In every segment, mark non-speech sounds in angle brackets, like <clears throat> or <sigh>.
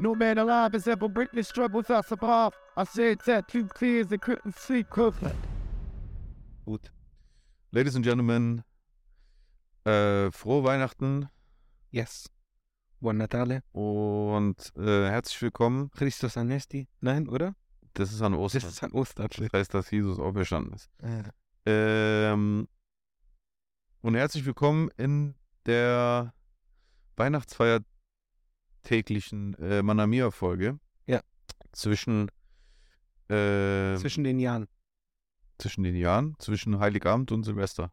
No man alive has ever witnessed struggles I survived. I said tattoo clears and couldn't sleep covered. Gut. Ladies and Gentlemen, äh, frohe Weihnachten Yes. Buon Natale. und äh, herzlich willkommen. Christus Anesti. Nein, oder? Das ist an Ostern. Das ist an Ostern. Das heißt, dass Jesus auferstanden ist. Äh, Ähm, und herzlich willkommen in der Weihnachtsfeier täglichen äh, Manamia-Folge. Ja. Zwischen, äh, zwischen den Jahren. zwischen den Jahren, zwischen Heiligabend und Silvester.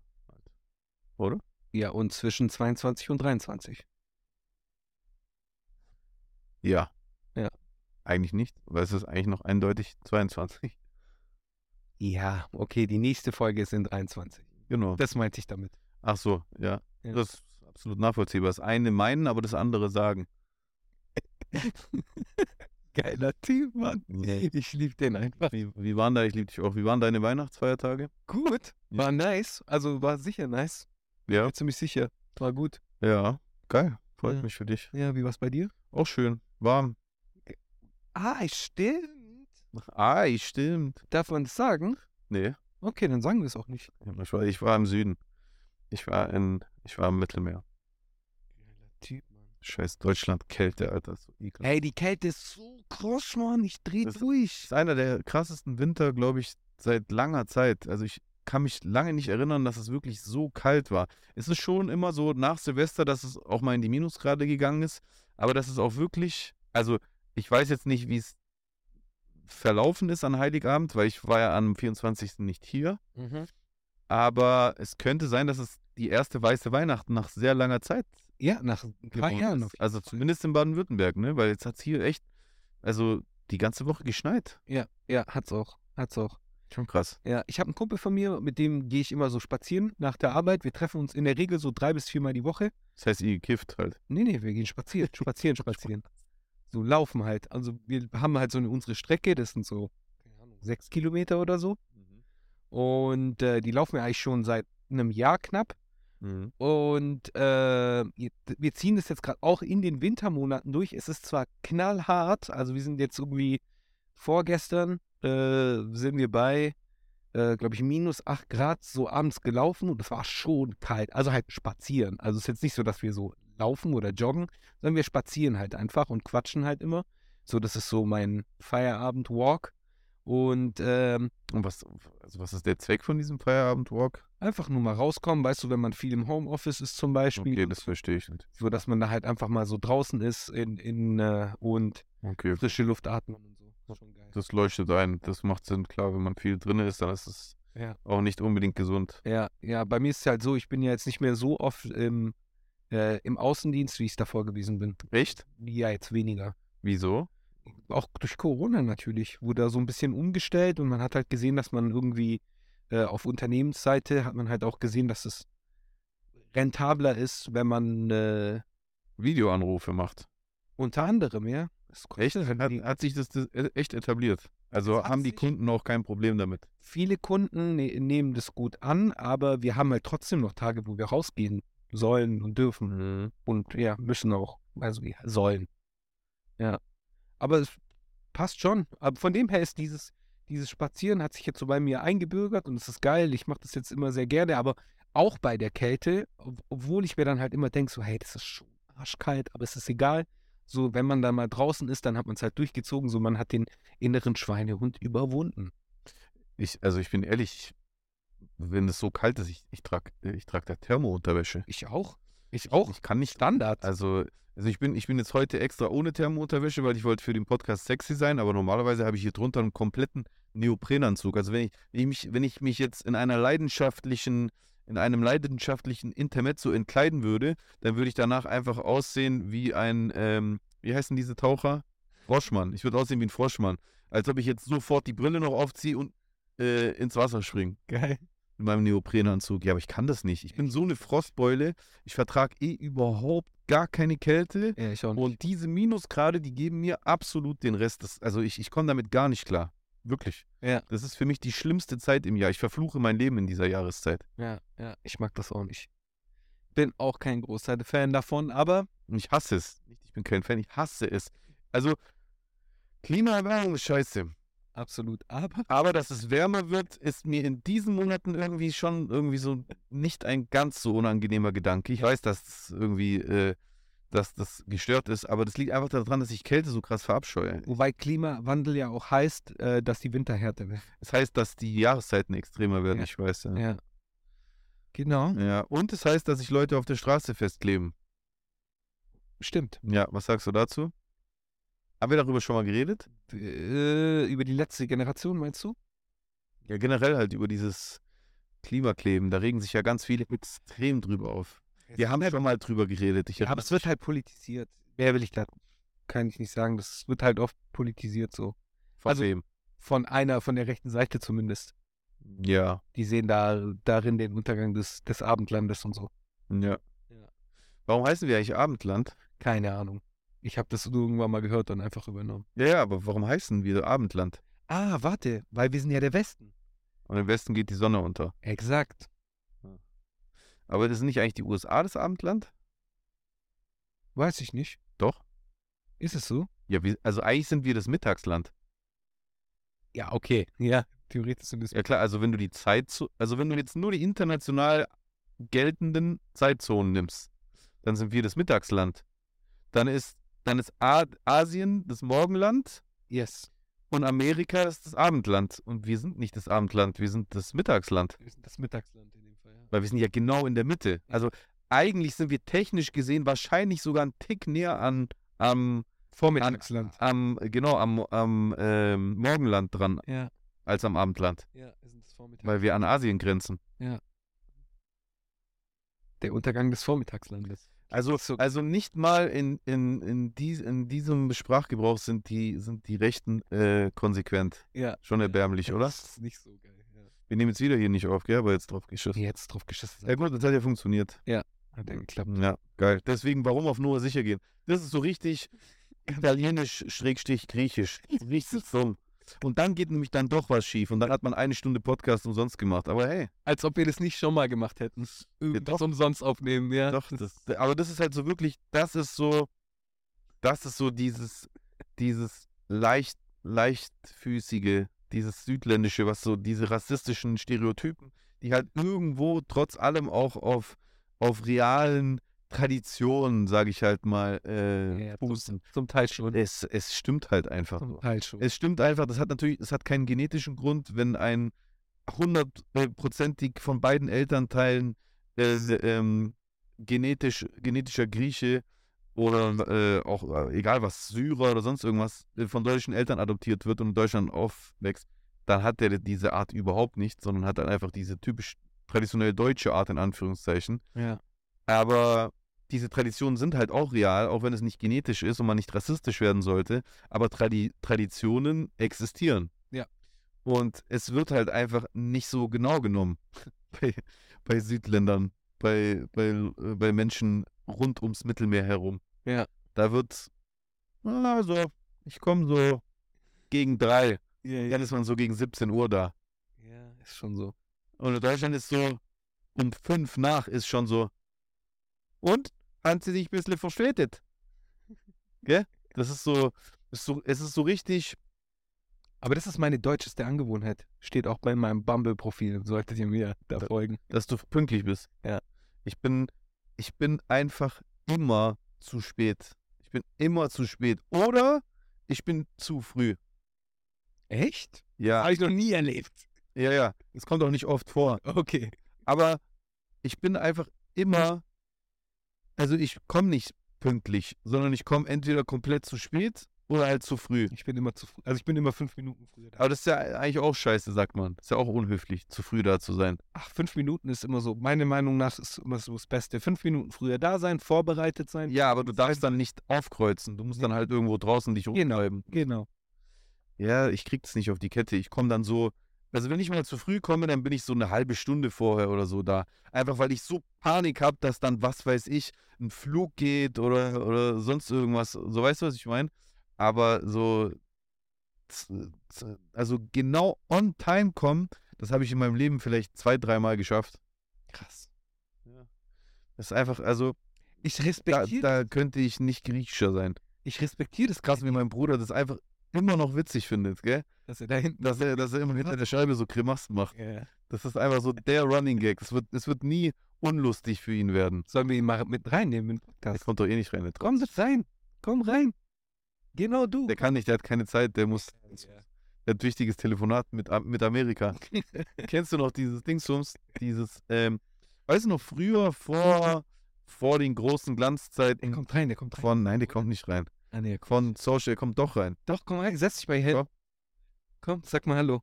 Oder? Ja, und zwischen 22 und 23. Ja. Ja. Eigentlich nicht, weil es ist eigentlich noch eindeutig 22. Ja, okay, die nächste Folge ist in 23. Genau. Das meinte ich damit. Ach so, ja. Ja. Das ist absolut nachvollziehbar. Das eine meinen, aber das andere sagen. <laughs> Geiler Typ, Mann. Ich liebe den einfach. Wie, wie waren da, ich liebe dich auch, wie waren deine Weihnachtsfeiertage? Gut. War nice. Also war sicher nice. Ja. Bin ziemlich sicher. War gut. Ja, geil. Freut Ja. mich für dich. Ja, wie war's bei dir? Auch schön. Warm. Ah, stimmt. Ah, stimmt. Darf man das sagen? Nee, Okay, dann sagen wir es auch nicht. ich war, ich war im Süden. Ich war in, ich war im Mittelmeer. Geiler Typ. Scheiß Deutschland, Kälte, Alter. ist So. Ey, die Kälte ist so krass, Mann. Ich dreh Das- Das durch. ist einer der krassesten Winter, glaube ich, seit langer Zeit. Also ich kann mich lange nicht erinnern, dass es wirklich so kalt war. Es ist schon immer so nach Silvester, dass es auch mal in die Minusgrade gegangen ist. Aber dass es auch wirklich, also ich weiß jetzt nicht, wie es verlaufen ist an Heiligabend, weil ich war ja am 24. nicht hier. Mhm. Aber es könnte sein, dass es die erste weiße Weihnachten nach sehr langer Zeit Ja, nach ein paar Jahren. auf Also zumindest in Baden-Württemberg, ne? Weil jetzt hat es hier echt, also die ganze Woche geschneit. Ja, ja, hat's auch. Hat's auch. Schon krass. Ja, ich habe einen Kumpel von mir, mit dem gehe ich immer so spazieren nach der Arbeit. Wir treffen uns in der Regel so drei bis viermal die Woche. Das heißt, ihr gekifft halt. Nee, nee, wir gehen spazieren, <laughs> spazieren, spazieren. So laufen halt. Also wir haben halt so eine, unsere Strecke, das sind so, sechs Kilometer oder so. Und äh, die laufen wir eigentlich schon seit einem Jahr knapp. Mhm. Und äh, wir ziehen das jetzt gerade auch in den Wintermonaten durch. Es ist zwar knallhart, also wir sind jetzt irgendwie vorgestern äh, sind wir bei, äh, glaube ich, minus 8 Grad so abends gelaufen und es war schon kalt. Also halt spazieren. Also es ist jetzt nicht so, dass wir so laufen oder joggen, sondern wir spazieren halt einfach und quatschen halt immer. So, das ist so mein Feierabend-Walk. Und ähm, Und was, also was ist der Zweck von diesem Feierabendwalk? einfach nur mal rauskommen, weißt du, wenn man viel im Homeoffice ist zum Beispiel. Okay, das verstehe ich nicht. so dass man da halt einfach mal so draußen ist in, in äh, und Okay, frische Luft atmen und so. Geil. das leuchtet ein. Das macht Sinn. Klar, wenn man viel drin ist, dann ist es Ja. auch nicht unbedingt gesund. Ja, ja, bei mir ist es halt so, ich bin ja jetzt nicht mehr so oft im, äh, im Außendienst, wie ich es davor gewesen bin. Echt? Ja, jetzt weniger. Wieso? Auch durch Corona natürlich wurde da so ein bisschen umgestellt und man hat halt gesehen, dass man irgendwie äh, auf Unternehmensseite hat man halt auch gesehen, dass es rentabler ist, wenn man äh, Videoanrufe macht. unter anderem, ja. Echt? halt Hat, hat sich das, das echt etabliert? Also haben die Kunden auch kein Problem damit? viele Kunden ne nehmen das gut an, aber wir haben halt trotzdem noch Tage, wo wir rausgehen sollen und dürfen. Und ja, müssen auch. Also ja, sollen. Ja. Aber es passt schon. Aber von dem her ist dieses, dieses Spazieren hat sich jetzt so bei mir eingebürgert und es ist geil. Ich mache das jetzt immer sehr gerne, aber auch bei der Kälte, ob- obwohl ich mir dann halt immer denke, so, hey, das ist schon arschkalt, aber es ist egal. So, wenn man dann mal draußen ist, dann hat man es halt durchgezogen, so man hat den inneren Schweinehund überwunden. Ich, also ich bin ehrlich, wenn es so kalt ist, ich, ich trage ich trag da Thermounterwäsche. Ich auch. Ich auch. Ich kann nicht Standard. Also, also ich bin, ich bin jetzt heute extra ohne Thermounterwäsche, weil ich wollte für den Podcast sexy sein, aber normalerweise habe ich hier drunter einen kompletten Neoprenanzug. Also wenn ich, wenn ich mich, wenn ich mich jetzt in einer leidenschaftlichen, in einem leidenschaftlichen Intermezzo entkleiden würde, dann würde ich danach einfach aussehen wie ein, ähm, wie heißen diese Taucher? Froschmann. Ich würde aussehen wie ein Froschmann. Als ob ich jetzt sofort die Brille noch aufziehe und äh, ins Wasser springe. Geil. In meinem Neoprenanzug. Ja, aber ich kann das nicht. Ich bin so eine Frostbeule. Ich vertrage eh überhaupt gar keine Kälte. Ja, ich auch nicht. Und diese Minusgrade, die geben mir absolut den Rest. Das, also ich, ich komme damit gar nicht klar. Wirklich. Ja. Das ist für mich die schlimmste Zeit im Jahr. Ich verfluche mein Leben in dieser Jahreszeit. Ja, ja, ich mag das auch nicht. Bin auch kein großer Fan davon, aber ich hasse es. Ich bin kein Fan, ich hasse es. Also, Klimaerwärmung ist scheiße. Absolut. Aber <laughs> Aber dass es wärmer wird, ist mir in diesen Monaten irgendwie schon irgendwie so nicht ein ganz so unangenehmer Gedanke. Ich weiß, dass das irgendwie, äh, dass das gestört ist, aber das liegt einfach daran, dass ich Kälte so krass verabscheue. wobei Klimawandel ja auch heißt, äh, dass die Winter härter werden. Das heißt, dass die Jahreszeiten extremer werden, Ja. ich weiß ja. Ja. Genau. ja. Und es heißt, dass sich Leute auf der Straße festkleben. Stimmt. Ja, was sagst du dazu? Haben wir darüber schon mal geredet? Äh, über die letzte Generation meinst du? Ja, generell halt über dieses Klimakleben. Da regen sich ja ganz viele extrem drüber auf. Wir haben schon mal drüber geredet. Ich Ja, aber es wird halt politisiert. Wer will ich da? Kann ich nicht sagen. Das wird halt oft politisiert so. von also- wem? Von einer, von der rechten Seite zumindest. Ja, Die sehen da darin den Untergang des, des Abendlandes und so. ja. Ja. Warum heißen wir eigentlich Abendland? Keine Ahnung. Ich habe das irgendwann mal gehört und einfach übernommen. Ja, ja, aber warum heißen wir Abendland? Ah, warte, weil wir sind ja der Westen. Und im Westen geht die Sonne unter. Exakt. Aber das sind nicht eigentlich die USA das Abendland? Weiß ich nicht. Doch. Ist es so? Ja, wir, also eigentlich sind wir das Mittagsland. Ja, okay. <laughs> Ja, theoretisch sind es. Ja klar, also wenn du die Zeit, also wenn du jetzt nur die international geltenden Zeitzonen nimmst, dann sind wir das Mittagsland. Dann ist, dann ist A Asien das Morgenland Yes. und Amerika ist das Abendland. Und wir sind nicht das Abendland, wir sind das Mittagsland. Wir sind das Mittagsland in dem Fall, ja. Weil wir sind ja genau in der Mitte. Also eigentlich sind wir technisch gesehen wahrscheinlich sogar einen Tick näher an am, Vormittagsland. am genau, am, am ähm, Morgenland dran Ja, als am Abendland. ja, wir sind das Vormittagsland. Weil wir an Asien grenzen. Der Untergang des Vormittagslandes. Also, So- also nicht mal in, in, in, dies, in diesem Sprachgebrauch sind die, sind die Rechten äh, konsequent. Ja. Schon erbärmlich, oder? Das ist nicht so geil. Ja. Wir nehmen jetzt wieder hier nicht auf, gell? Aber jetzt drauf geschossen. Jetzt drauf geschissen. Ja gut, das hat ja funktioniert. Hat ja geklappt. Ja, geil. Deswegen, warum auf Nummer sicher gehen? Das ist so richtig <laughs> italienisch, schrägstrich griechisch. <laughs> Richtig dumm. Und dann geht nämlich dann doch was schief. Und dann hat man eine Stunde Podcast umsonst gemacht. Aber hey, Als ob wir das nicht schon mal gemacht hätten. Irgendwas doch. umsonst aufnehmen, ja. doch, das, aber das ist halt so wirklich, das ist so, das ist so dieses, dieses leicht, leichtfüßige, dieses südländische, was so diese rassistischen Stereotypen, die halt irgendwo trotz allem auch auf, auf realen Traditionen, sage ich halt mal, äh, Ja, fußen. Zum Teil schon. Es, es stimmt halt einfach. Zum. Teil schon. Es stimmt einfach, das hat natürlich, es hat keinen genetischen Grund, wenn ein hundertprozentig von beiden Elternteilen äh, ähm, genetisch, genetischer Grieche oder äh, auch äh, egal was, Syrer oder sonst irgendwas äh, von deutschen Eltern adoptiert wird und in Deutschland aufwächst, dann hat der diese Art überhaupt nicht, sondern hat dann einfach diese typisch traditionell deutsche Art in Anführungszeichen. ja. Aber diese Traditionen sind halt auch real, auch wenn es nicht genetisch ist und man nicht rassistisch werden sollte. Aber Tradi Traditionen existieren. Ja. Und es wird halt einfach nicht so genau genommen <laughs> bei, bei Südländern, bei, bei, äh, bei Menschen rund ums Mittelmeer herum. Ja. Da wird, also, ich komme so gegen drei. Ja, Dann ist man so gegen 17 Uhr da. ja, ist schon so. Und in Deutschland ist so, um fünf nach ist schon so. Und? Haben sie sich ein bisschen verspätet? <laughs> Gell? Das ist so, ist so, es ist so richtig, Aber das ist meine deutscheste Angewohnheit. Steht auch bei meinem Bumble-Profil. Solltet ihr mir da Da- folgen. dass du pünktlich bist. Ja. Ich bin, ich bin einfach immer zu spät. Ich bin immer zu spät. Oder ich bin zu früh. Echt? Ja, Habe ich noch nie erlebt. ja, ja. Es kommt auch nicht oft vor. Okay. Aber ich bin einfach immer, also ich komme nicht pünktlich, sondern ich komme entweder komplett zu spät oder halt zu früh. Ich bin immer zu früh. Also ich bin immer fünf Minuten früher da. Aber das ist ja eigentlich auch scheiße, sagt man. Ist ja auch unhöflich, zu früh da zu sein. Ach, fünf Minuten ist immer so. Meine Meinung nach ist immer so das Beste. Fünf Minuten früher da sein, vorbereitet sein. Ja, aber du darfst dann nicht aufkreuzen. Du musst dann halt irgendwo draußen dich Genau. rumtreiben. Genau. Ja, ich krieg das nicht auf die Kette. Ich komme dann so, also wenn ich mal zu früh komme, dann bin ich so eine halbe Stunde vorher oder so da. Einfach weil ich so Panik habe, dass dann, was weiß ich, ein Flug geht oder, oder sonst irgendwas. So weißt du, was ich meine? Aber so, also genau on time kommen, das habe ich in meinem Leben vielleicht zwei, dreimal geschafft. Krass. Das ist einfach, also Ich da, respektiere. da könnte ich nicht griechischer sein. ich respektiere das Krass, wie mein Bruder das einfach immer noch witzig findet, gell? dass er da hinten. Dass er, dass er immer hinter <laughs> der Scheibe so Grimassen macht. Ja. Das ist einfach so der Running Gag. Es wird, es wird nie unlustig für ihn werden. Sollen wir ihn mal mit reinnehmen in den Der Podcast? kommt doch eh nicht rein. Der, Komm mit rein. Komm rein. Genau du. der kann nicht, der hat keine Zeit, der muss. Der hat wichtiges Telefonat mit, Am- mit Amerika. <laughs> Kennst du noch dieses Dingsums? Dieses, ähm, weißt du noch, früher vor, vor den großen Der Glanzzeiten kommt rein, der kommt rein. von, nein, der kommt nicht rein. Ah, nee, Von Social, kommt doch rein. Doch, komm rein, setz dich bei hin. Komm. Komm, sag mal Hallo.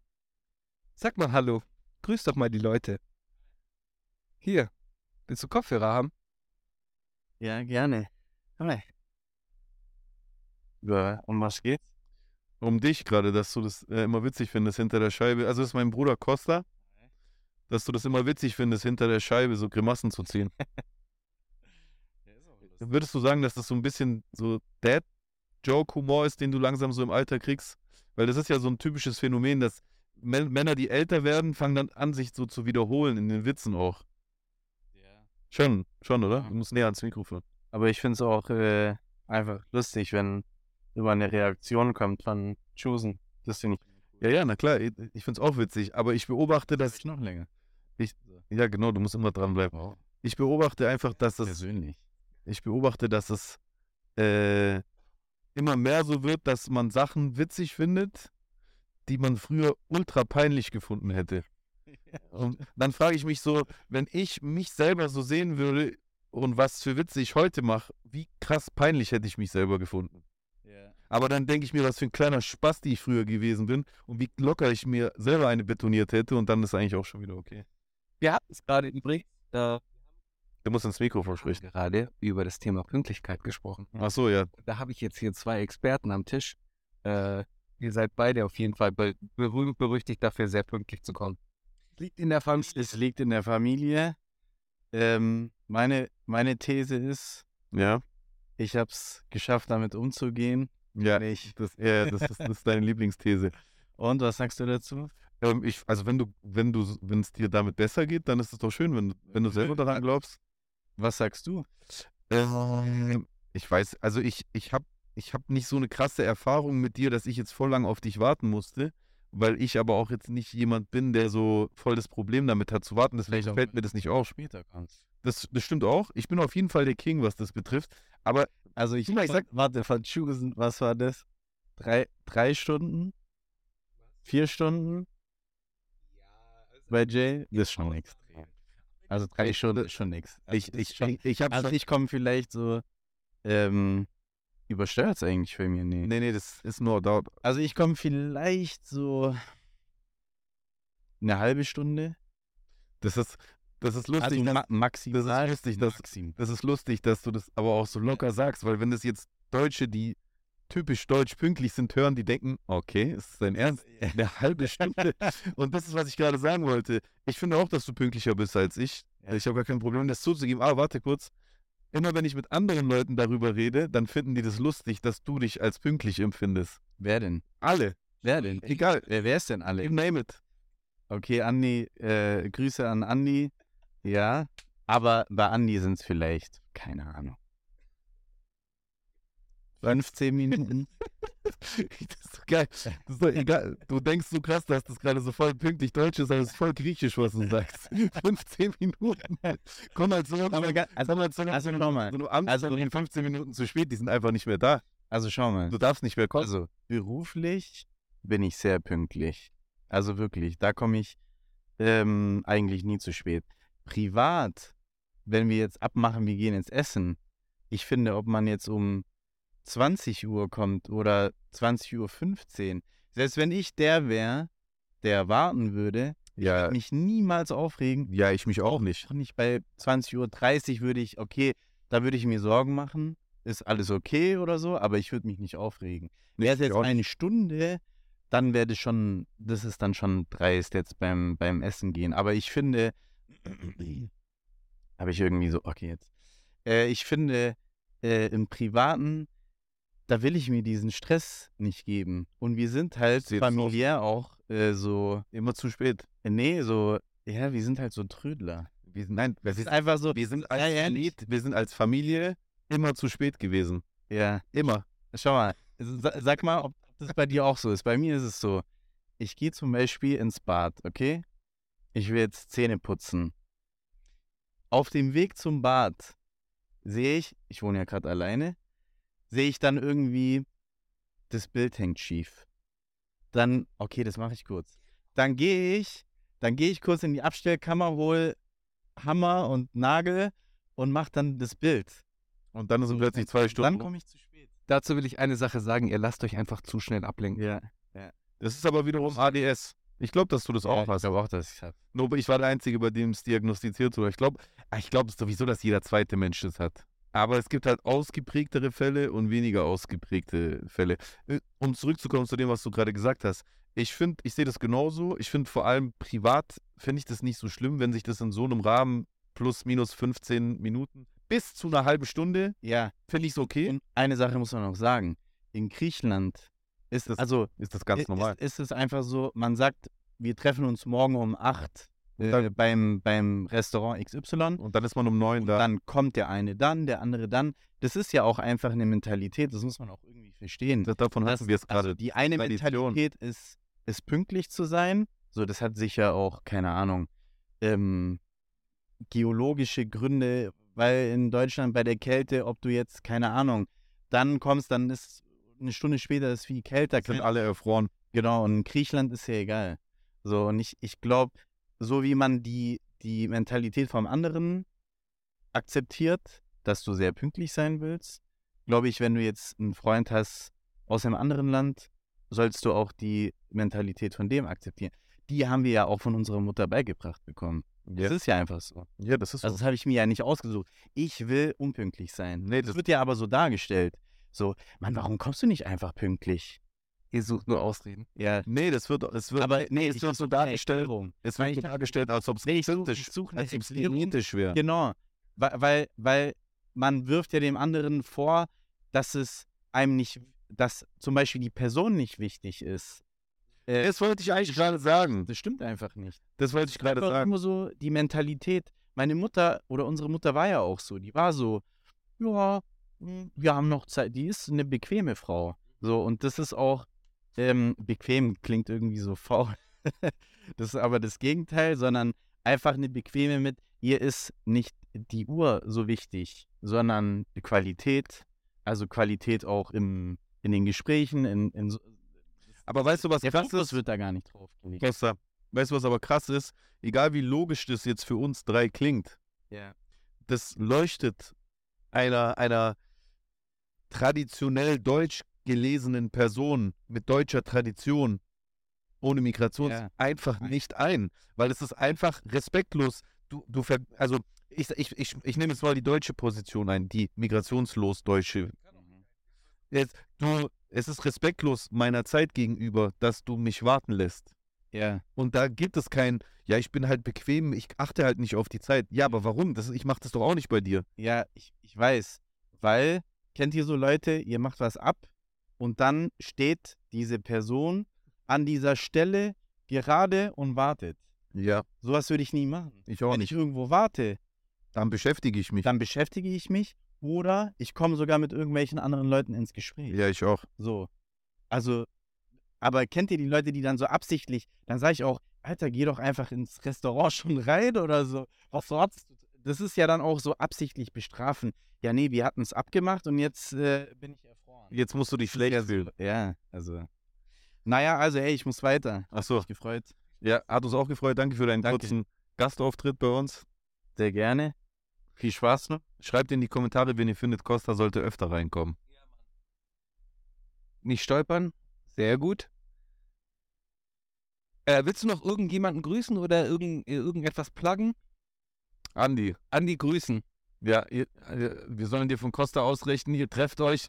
Sag mal Hallo. Grüß doch mal die Leute. Hier. Willst du Kopfhörer haben? Ja, gerne. Hi. Ja, um was geht's? Um dich gerade, dass du das äh, immer witzig findest hinter der Scheibe. Also das ist mein Bruder Costa, dass du das immer witzig findest, hinter der Scheibe so Grimassen zu ziehen. <laughs> Würdest du sagen, dass das so ein bisschen so Dad-Joke-Humor ist, den du langsam so im Alter kriegst? Weil das ist ja so ein typisches Phänomen, dass Mä- Männer, die älter werden, fangen dann an, sich so zu wiederholen in den Witzen auch. Schon, schon, oder? Ja. Du musst näher ans Mikrofon. Aber ich finde es auch äh, einfach lustig, wenn immer eine Reaktion kommt von Chusen. Das finde ich. Ja, ja, na klar, ich, ich finde es auch witzig, aber ich beobachte, dass. noch länger. Ja, genau, du musst immer dranbleiben. Wow. Ich beobachte einfach, dass das Persönlich. ich beobachte, dass es äh, immer mehr so wird, dass man Sachen witzig findet, die man früher ultra peinlich gefunden hätte. <laughs> Und dann frage ich mich so, wenn ich mich selber so sehen würde und was für Witze ich heute mache, wie krass peinlich hätte ich mich selber gefunden. Aber dann denke ich mir, was für ein kleiner Spaß, die ich früher gewesen bin und wie locker ich mir selber eine betoniert hätte und dann ist eigentlich auch schon wieder okay. Wir hatten es gerade übrigens da Du musst ins Mikrofon sprechen. gerade über das Thema Pünktlichkeit gesprochen. Ach so, ja. Da habe ich jetzt hier zwei Experten am Tisch. Äh, ihr seid beide auf jeden Fall be berühmt berüchtigt dafür, sehr pünktlich zu kommen. Liegt in der Familie. Es liegt in der Familie. Ähm, meine, meine These ist, Ja. ich habe es geschafft, damit umzugehen. Ja, Ich. das, ja das, ist, das ist deine Lieblingsthese. Und was sagst du dazu? Ähm, ich, also wenn du, wenn du, wenn es dir damit besser geht, dann ist es doch schön, wenn, wenn du selber daran glaubst. Was sagst du? Ähm, ich weiß, also ich, ich habe ich hab nicht so eine krasse Erfahrung mit dir, dass ich jetzt voll lang auf dich warten musste, weil ich aber auch jetzt nicht jemand bin, der so voll das Problem damit hat zu warten. Deswegen Vielleicht fällt mir das nicht auf. Später kommst. Das, das stimmt auch. Ich bin auf jeden Fall der King, was das betrifft. Aber Also ich, ich sag- warte, von Chusen, was war das? Drei, drei Stunden? Vier Stunden? Bei Jay? Das ist schon extrem. Also drei Stunden ist schon nix. Also ich, ich, schon, ich, ich also ich komme vielleicht so, ähm, übersteuert es eigentlich für mich? Nee. Nee, nee, das ist nur dauert. Also ich komme vielleicht so eine halbe Stunde. Das ist, das ist lustig. Also ma maximal. das ist lustig, dass-. Das ist lustig, dass du das aber auch so locker sagst, weil wenn das jetzt Deutsche, die typisch deutsch pünktlich sind, hören, die denken, okay, ist das dein Ernst? Eine halbe Stunde. Und das ist, was ich gerade sagen wollte. Ich finde auch, dass du pünktlicher bist als ich. Ja. Ich habe gar kein Problem, das zuzugeben. Aber warte kurz. Immer wenn ich mit anderen Leuten darüber rede, dann finden die das lustig, dass du dich als pünktlich empfindest. Wer denn? Alle. Wer denn? Egal. Wer, wer ist denn alle? You name it. Okay, Andi, äh, Grüße an Andi. Ja, aber bei Andi sind es vielleicht, keine Ahnung. 15 Minuten. <laughs> Das ist doch geil. Das ist doch egal. Du denkst so krass, dass das gerade so voll pünktlich deutsch ist, aber es ist voll griechisch, was du sagst. <laughs> 15 Minuten. Komm halt so. Aber also, Komm halt so. also schau mal. So Also- also in 15 Minuten zu spät, die sind einfach nicht mehr da. Also schau mal. Du darfst nicht mehr kommen. Also beruflich bin ich sehr pünktlich. Also wirklich, da komme ich ähm, eigentlich nie zu spät. Privat, wenn wir jetzt abmachen, wir gehen ins Essen. Ich finde, ob man jetzt um 20 Uhr kommt oder 20 Uhr 15, selbst wenn ich der wäre, der warten würde, ja, mich niemals aufregen. ja, ich mich auch nicht. Auch nicht bei 20 Uhr 30 würde ich, okay, da würde ich mir Sorgen machen, ist alles okay oder so, aber ich würde mich nicht aufregen. Wäre es ich jetzt eine Stunde, dann wäre das schon, das ist dann schon dreist jetzt beim, beim Essen gehen. Aber ich finde, <clears throat> habe ich irgendwie so, okay, jetzt. Äh, ich finde, äh, im Privaten, da will ich mir diesen Stress nicht geben. Und wir sind halt familiär auch äh, so, Immer zu spät. äh, nee, so, ja, wir sind halt so Trödler. Wir sind, nein, wir Es ist sind, einfach so, wir sind als Ja, ehrlich. Wir sind als Familie immer zu spät gewesen. ja, Immer. schau mal, sa- sag mal, ob das bei dir auch so ist. Bei mir ist es so, ich gehe zum Beispiel ins Bad, okay? Ich will jetzt Zähne putzen. Auf dem Weg zum Bad sehe ich, ich wohne ja gerade alleine, sehe ich dann irgendwie, das Bild hängt schief. Dann, okay, das mache ich kurz. Dann gehe ich, dann gehe ich kurz in die Abstellkammer, hol Hammer und Nagel und mache dann das Bild. Und dann sind plötzlich zwei Dann Stunden. komme ich zu spät. Dazu will ich eine Sache sagen, ihr lasst euch einfach zu schnell ablenken. Ja. Das ist aber wiederum ADS. Ich glaube, dass du das auch ich hast. glaube auch, dass ich habe. Nur ich war der Einzige, bei dem es diagnostiziert wurde. Ich glaube, ich glaube sowieso, dass jeder zweite Mensch das hat. Aber es gibt halt ausgeprägtere Fälle und weniger ausgeprägte Fälle. Äh, Um zurückzukommen zu dem, was du gerade gesagt hast. Ich finde, ich sehe das genauso. Ich finde vor allem privat, finde ich das nicht so schlimm, wenn sich das in so einem Rahmen plus minus 15 Minuten bis zu einer halben Stunde, Ja, finde ich es okay. und eine Sache muss man noch sagen. In Griechenland ist Das- also Ist das ganz normal. Ist, ist es einfach so, man sagt, wir treffen uns morgen um 8 Und äh, beim, beim Restaurant XY. Und dann ist man um neun da. dann kommt der eine dann, der andere dann. Das ist ja auch einfach eine Mentalität, das muss man auch irgendwie verstehen. Das- Davon hatten wir es also gerade. die eine Tradition. Mentalität ist, ist pünktlich zu sein. So, das hat sicher auch, keine Ahnung, ähm, geologische Gründe, weil in Deutschland bei der Kälte, ob du jetzt, keine Ahnung, dann kommst, dann ist eine Stunde später ist viel kälter. sind alle erfroren. Genau, und in Griechenland ist ja egal. So, und ich, ich glaube, so wie man die, die Mentalität vom anderen akzeptiert, dass du sehr pünktlich sein willst, glaube ich, wenn du jetzt einen Freund hast aus einem anderen Land, sollst du auch die Mentalität von dem akzeptieren. Die haben wir ja auch von unserer Mutter beigebracht bekommen. Ja, Das ist ja einfach so. ja das ist Also so. das habe ich mir ja nicht ausgesucht. Ich will unpünktlich sein. Nee, das das- wird ja aber so dargestellt. So, Mann, warum kommst du nicht einfach pünktlich? Ihr sucht nur Ausreden. Ja, Nee, das wird, es wird, aber nee, es wird so dargestellt, es wird so dargestellt, als ob es Nee, eine als ob es Erklärung. genetisch wäre. Genau, weil, weil, weil man wirft ja dem anderen vor, dass es einem nicht, dass zum Beispiel die Person nicht wichtig ist. Äh, Das wollte ich eigentlich gerade sagen. das stimmt einfach nicht. Das wollte ich gerade sagen. immer so die Mentalität. Meine Mutter oder unsere Mutter war ja auch so. Die war so, ja, hm, wir haben noch Zeit. Die ist eine bequeme Frau. So, und das ist auch, ähm, bequem klingt irgendwie so faul. <laughs> das ist aber das Gegenteil, sondern einfach eine bequeme mit, ihr ist nicht die Uhr so wichtig, sondern die Qualität. Also Qualität auch im, in den Gesprächen, in, in so, Aber weißt du, was der krass Fokus ist? wird da gar nicht drauf gelegt. Weißt du, was aber krass ist? Egal wie logisch das jetzt für uns drei klingt, Ja. das leuchtet einer, einer traditionell deutsch gelesenen Person mit deutscher Tradition ohne Migration Ja. einfach nicht ein, weil es ist einfach respektlos. Du, du ver also ich, ich, ich, ich nehme jetzt mal die deutsche Position ein, die migrationslos deutsche. Jetzt, du, es ist respektlos meiner Zeit gegenüber, dass du mich warten lässt. Ja. Und da gibt es kein, ja, ich bin halt bequem, ich achte halt nicht auf die Zeit. Ja, aber warum? Das, ich mache das doch auch nicht bei dir. Ja, ich, ich weiß. Weil, kennt ihr so Leute, ihr macht was ab und dann steht diese Person an dieser Stelle gerade und wartet. Ja, Sowas würde ich nie machen. ich auch Wenn nicht. ich irgendwo warte, Dann beschäftige ich mich. dann beschäftige ich mich oder ich komme sogar mit irgendwelchen anderen Leuten ins Gespräch. Ja, ich auch. So. Also, aber kennt ihr die Leute, die dann so absichtlich, dann sage ich auch, Alter, geh doch einfach ins Restaurant <laughs> schon rein oder so. Was du? Das ist ja dann auch so absichtlich bestrafen. Ja, nee, wir hatten es abgemacht und jetzt äh, bin ich erfroren. Jetzt musst du dich ja schlecht fühlen. Ja, also. Naja, also, ey, ich muss weiter. Achso, Mich gefreut. ja, hat uns auch gefreut. Danke für deinen Danke. kurzen Gastauftritt bei uns. Sehr gerne. Viel Spaß noch. Schreibt in die Kommentare, wen ihr findet, Costa sollte öfter reinkommen. Nicht stolpern. Sehr gut. Äh, willst du noch irgendjemanden grüßen oder irgend, äh, irgendetwas pluggen? Andi, Andi grüßen. ja, ihr, äh, wir sollen dir von Costa ausrichten, ihr trefft euch.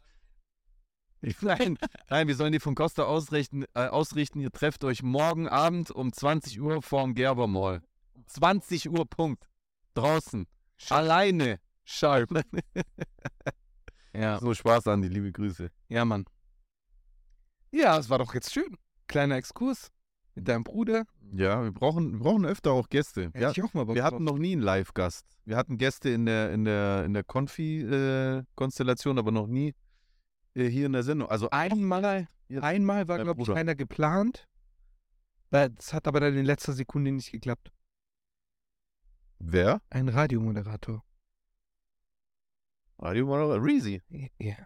Nein, nein, wir sollen dir von Costa ausrichten, äh, ausrichten, ihr trefft euch morgen Abend um 20 Uhr vorm Gerber Mall. 20 Uhr, Punkt. Draußen. Alleine. Sharp. <laughs> ja. So Spaß, Andi, liebe Grüße. Ja, Mann. Ja, es war doch jetzt schön. Kleiner Exkurs mit deinem Bruder. Ja, wir brauchen, wir brauchen öfter auch Gäste. Hätte Ja, ich auch mal Bock wir hatten noch nie einen Live-Gast. Wir hatten Gäste in der, in der, in der Konfi-Konstellation, aber noch nie äh, hier in der Sendung. Also Einmal, einmal war, glaube ich, Bruder. einer geplant. Das hat aber dann in letzter Sekunde nicht geklappt. wer? Ein Radiomoderator. Radiomoderator? Reezy. Ja.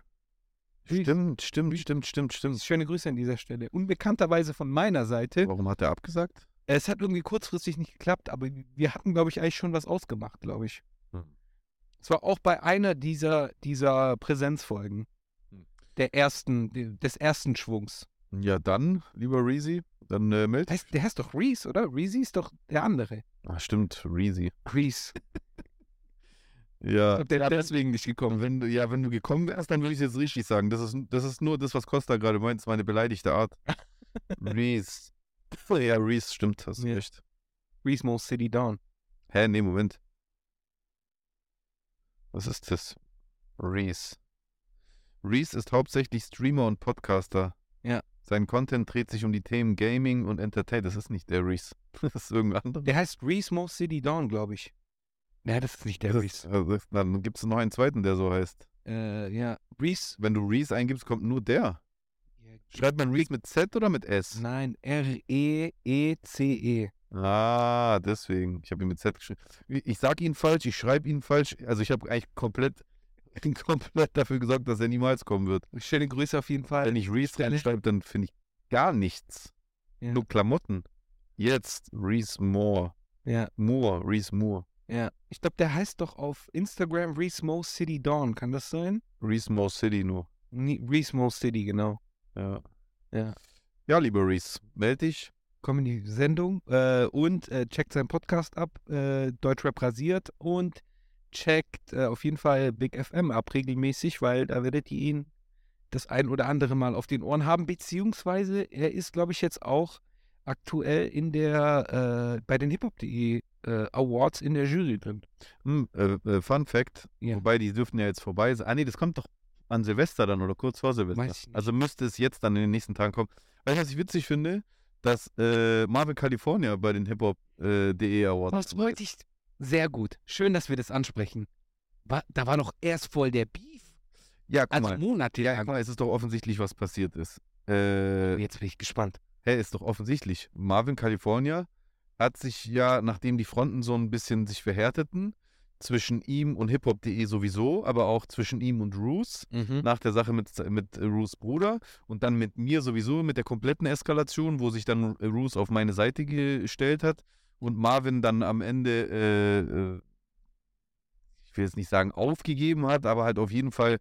Stimmt, stimmt, stimmt, stimmt, stimmt. Schöne Grüße an dieser Stelle. Unbekannterweise von meiner Seite. Warum hat er abgesagt? Es hat irgendwie kurzfristig nicht geklappt, aber wir hatten, glaube ich, eigentlich schon was ausgemacht, glaube ich. Hm. Es war auch bei einer dieser, dieser Präsenzfolgen. Der ersten, de- des ersten Schwungs. Ja, dann, lieber Reezy, dann äh, meld. Heißt, der heißt doch Reese, oder? Reese ist doch der andere. Ah, stimmt, Reezy. Reese. <laughs> Ja. Ich glaub, der ist deswegen nicht gekommen. Wenn du, ja, wenn du gekommen wärst, dann würde ich es jetzt richtig sagen. Das ist, das ist nur das, was Costa gerade meint, ist meine beleidigte Art. <laughs> Reese. Ja, Reese, stimmt, hast du Ja. recht. Reese Mo City Dawn. Hä, nee, Moment. Was ist das? Reese. Reese ist hauptsächlich Streamer und Podcaster. Ja. Sein Content dreht sich um die Themen Gaming und Entertainment. Das ist nicht der Reese. <laughs> Das ist irgendein anderer. Der heißt Reese Mo City Dawn, glaube ich. Ja, das ist nicht der Das Reese. also, dann gibt es noch einen zweiten, der so heißt. Äh, ja. Reese. Wenn du Reese eingibst, kommt nur der. Schreibt man Reese mit Z oder mit S? Nein, E R-E-E-C-E. Ah, deswegen. Ich habe ihn mit Z geschrieben. Ich sage ihn falsch, ich schreibe ihn falsch. Also ich habe eigentlich komplett, <laughs> komplett dafür gesorgt, dass er niemals kommen wird. Schöne Grüße auf jeden Fall. Wenn ich Reese reinschreibe, dann finde ich gar nichts. Ja. Nur Klamotten. Jetzt Reese Moore. Ja, Moore, Reese Moore. ja. Ich glaube, der heißt doch auf Instagram Reese Mo City Dawn. Kann das sein? Reese Moore City nur. Reese Mo City, genau. Ja. Ja. Ja, lieber Reese, meld dich. Komm in die Sendung äh, und äh, checkt seinen Podcast ab, äh, Deutschrap rasiert und checkt äh, auf jeden Fall Big FM ab regelmäßig, weil da werdet ihr ihn das ein oder andere Mal auf den Ohren haben, beziehungsweise er ist, glaube ich, jetzt auch aktuell in der äh, bei den hiphop.de äh, Awards in der Jury drin. Äh, äh, Fun Fact, Ja. wobei die dürften ja jetzt vorbei sein. Ah nee, das kommt doch an Silvester dann oder kurz vor Silvester. Also müsste es jetzt dann in den nächsten Tagen kommen. Weißt du, was ich witzig finde? Dass äh, Marvel California bei den Hip-Hop.de Awards. Das wollte ich sehr gut. Schön, dass wir das ansprechen. War, da war noch erst voll der Beef. Ja, guck Also mal. Monate Ja, lang. guck mal, es ist doch offensichtlich, was passiert ist. Äh, Jetzt bin ich gespannt. Hä, ist doch offensichtlich. Marvin California hat sich ja, nachdem die Fronten so ein bisschen sich verhärteten, zwischen ihm und hiphop.de sowieso, aber auch zwischen ihm und Roos, Mhm. nach der Sache mit, mit Roos Bruder und dann mit mir sowieso, mit der kompletten Eskalation, wo sich dann Roos auf meine Seite gestellt hat und Marvin dann am Ende, äh, äh, ich will jetzt nicht sagen aufgegeben hat, aber halt auf jeden Fall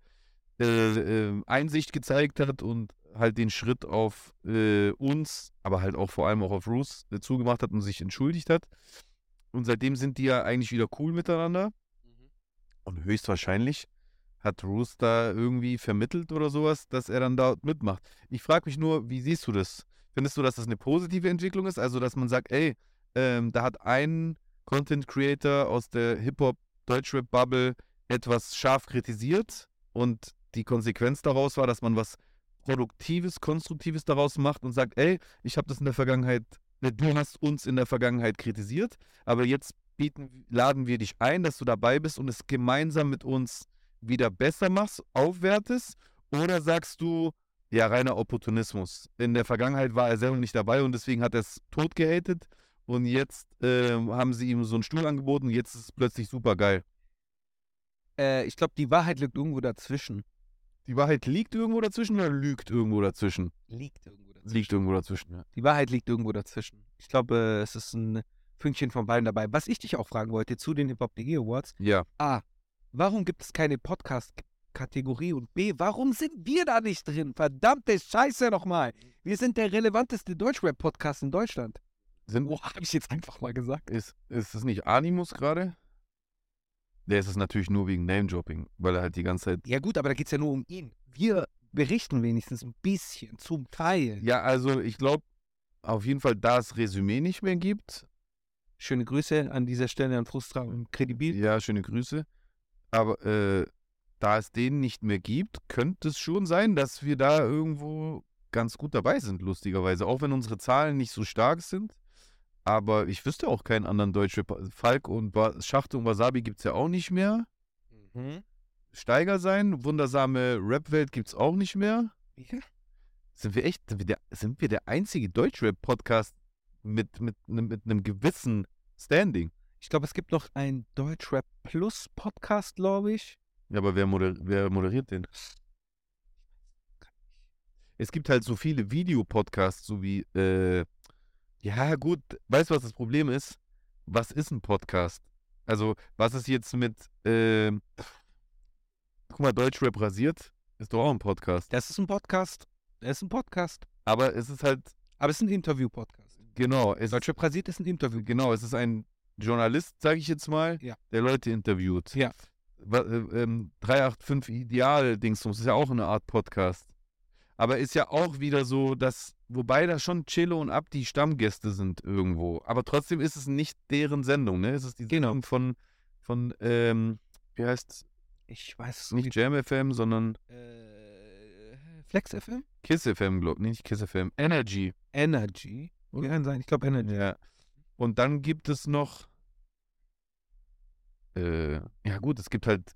äh, äh, Einsicht gezeigt hat und halt den Schritt auf äh, uns, aber halt auch vor allem auch auf Roos äh, zugemacht hat und sich entschuldigt hat. Und seitdem sind die ja eigentlich wieder cool miteinander. Und höchstwahrscheinlich hat Roos da irgendwie vermittelt oder sowas, dass er dann da mitmacht. Ich frage mich nur, wie siehst du das? Findest du, dass das eine positive Entwicklung ist? Also, dass man sagt, ey, ähm, da hat ein Content Creator aus der Hip-Hop-Deutschrap-Bubble etwas scharf kritisiert und die Konsequenz daraus war, dass man was Produktives, Konstruktives daraus macht und sagt, ey, ich habe das in der Vergangenheit, ne, du hast uns in der Vergangenheit kritisiert, aber jetzt bieten, laden wir dich ein, dass du dabei bist und es gemeinsam mit uns wieder besser machst, aufwertest? Oder sagst du, ja, reiner Opportunismus. In der Vergangenheit war er selber nicht dabei und deswegen hat er es tot gehatet und jetzt ähm, haben sie ihm so einen Stuhl angeboten und jetzt ist es plötzlich super geil. Äh, ich glaube, die Wahrheit liegt irgendwo dazwischen. Die Wahrheit liegt irgendwo dazwischen oder lügt irgendwo dazwischen? Liegt irgendwo dazwischen. Liegt irgendwo dazwischen, ja. Die Wahrheit liegt irgendwo dazwischen. Ich glaube, äh, es ist ein Fünkchen von beiden dabei. Was ich dich auch fragen wollte zu den Hip-Hop.de Awards. Ja, A. Warum gibt es keine Podcast-Kategorie? Und B. Warum sind wir da nicht drin? Verdammte Scheiße nochmal. Wir sind der relevanteste Deutschrap-Podcast in Deutschland. Sind, Boah, habe ich jetzt einfach mal gesagt. ist, ist es nicht Animus gerade? Der ist es natürlich nur wegen Name-Dropping, weil er halt die ganze Zeit Ja gut, aber da geht es ja nur um ihn. Wir berichten wenigstens ein bisschen, zum Teil. Ja, also ich glaube, auf jeden Fall, da es Resümee nicht mehr gibt. Schöne Grüße an dieser Stelle an Frustra und Kredibil. Ja, schöne Grüße. Aber äh, da es den nicht mehr gibt, könnte es schon sein, dass wir da irgendwo ganz gut dabei sind, lustigerweise. Auch wenn unsere Zahlen nicht so stark sind. Aber ich wüsste auch keinen anderen deutschen. Falk und ba Schacht und Wasabi gibt es ja auch nicht mehr. Mhm. Steiger sein. Wundersame Rap-Welt gibt's auch nicht mehr. Ja. Sind wir echt, sind wir der, sind wir der einzige Deutschrap-Podcast mit, mit, nem- mit einem gewissen Standing? Ich glaube, es gibt noch einen Deutschrap Plus Podcast, glaube ich. Ja, aber wer, moder wer moderiert den? Es gibt halt so viele Videopodcasts, so wie, äh, ja gut, weißt du, was das Problem ist? Was ist ein Podcast? Also, was ist jetzt mit, äh, guck mal, Deutschrap rasiert, ist doch auch ein Podcast. Das ist ein Podcast. Das ist ein Podcast. Aber es ist halt, Aber es ist ein Interview-Podcast. genau, es ist, Deutschrap rasiert ist ein Interview. genau, es ist ein Journalist, sage ich jetzt mal, Ja. der Leute interviewt. Ja. Wa- äh, ähm, 385 Ideal-Dingsums ist ja auch eine Art Podcast. Aber ist ja auch wieder so, dass, wobei da schon Chillo und Abdi Stammgäste sind irgendwo. Aber trotzdem ist es nicht deren Sendung, ne? Es ist die Genau. Sendung von, von ähm, wie heißt Ich weiß es nicht Jam FM, sondern Äh, Flex FM? Kiss FM, glaube ich. Nicht Kiss FM, Energy. Energy. Kann sein. Ich glaube Energy. Ja. Und dann gibt es noch, äh, ja gut, es gibt halt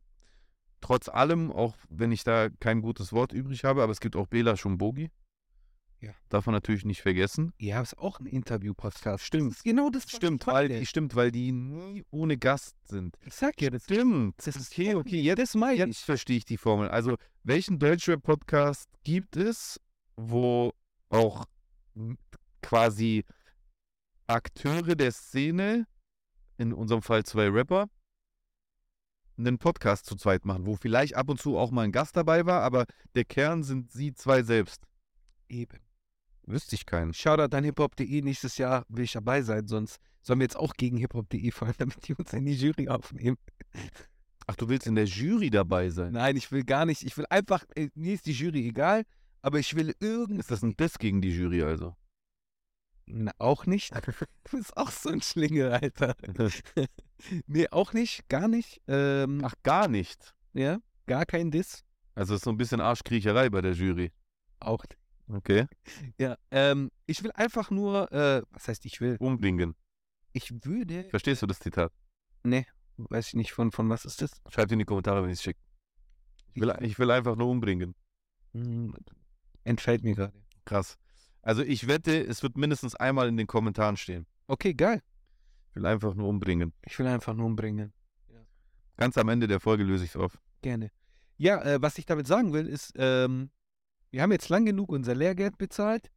trotz allem, auch wenn ich da kein gutes Wort übrig habe, aber es gibt auch Bela Schumbogi. Ja. Darf man natürlich nicht vergessen. Ja, ist auch ein Interview-Podcast. Stimmt. Das genau das, Stimmt, weil die, stimmt, weil die nie ohne Gast sind. Ich sag ja, das, Stimmt. das ist okay, okay, jetzt, das meine jetzt ich. verstehe ich die Formel. Also, welchen Deutschrap-Podcast gibt es, wo auch quasi Akteure der Szene, in unserem Fall zwei Rapper, einen Podcast zu zweit machen, wo vielleicht ab und zu auch mal ein Gast dabei war, aber der Kern sind sie zwei selbst. Eben. Wüsste ich keinen. Shoutout an hiphop.de. Nächstes Jahr will ich dabei sein, sonst sollen wir jetzt auch gegen hiphop.de fahren, <laughs> damit die uns in die Jury aufnehmen. Ach, du willst in der Jury dabei sein? Nein, ich will gar nicht. Ich will einfach, äh, mir ist die Jury egal, aber ich will irgendwie. Ist das ein Diss gegen die Jury also? Na, auch nicht. <laughs> <laughs> Du bist auch so ein Schlingel, Alter. nee, auch nicht, gar nicht. Ähm, Ach, gar nicht. ja, gar kein Diss. Also, ist so ein bisschen Arschkriecherei bei der Jury. Auch. Okay. Ja, ähm, ich will einfach nur, äh, was heißt ich will? Umbringen. Ich würde, Verstehst du das Zitat? ne, weiß ich nicht, von, von was ist das? Schreibt in die Kommentare, wenn ich es schicke. Ich will, ich will einfach nur umbringen. Hm, entfällt mir gerade. Krass. Also ich wette, es wird mindestens einmal in den Kommentaren stehen. Okay, geil. Ich will einfach nur umbringen. Ich will einfach nur umbringen. Ganz am Ende der Folge löse ich es auf. Gerne. Ja, äh, was ich damit sagen will, ist, ähm, wir haben jetzt lang genug unser Lehrgeld bezahlt.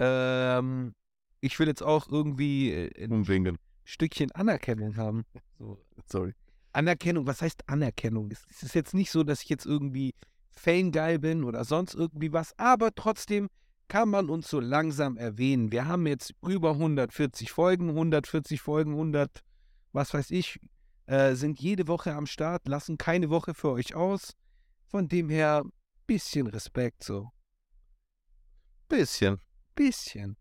Ähm, ich will jetzt auch irgendwie äh, ein. Stückchen Anerkennung haben. So. Sorry. Anerkennung, was heißt Anerkennung? Es ist jetzt nicht so, dass ich jetzt irgendwie Fame-geil bin oder sonst irgendwie was, aber trotzdem kann man uns so langsam erwähnen. Wir haben jetzt über 140 Folgen, 140 Folgen, 100, was weiß ich, äh, sind jede Woche am Start, lassen keine Woche für euch aus. Von dem her, bisschen Respekt so. Bisschen. Bisschen.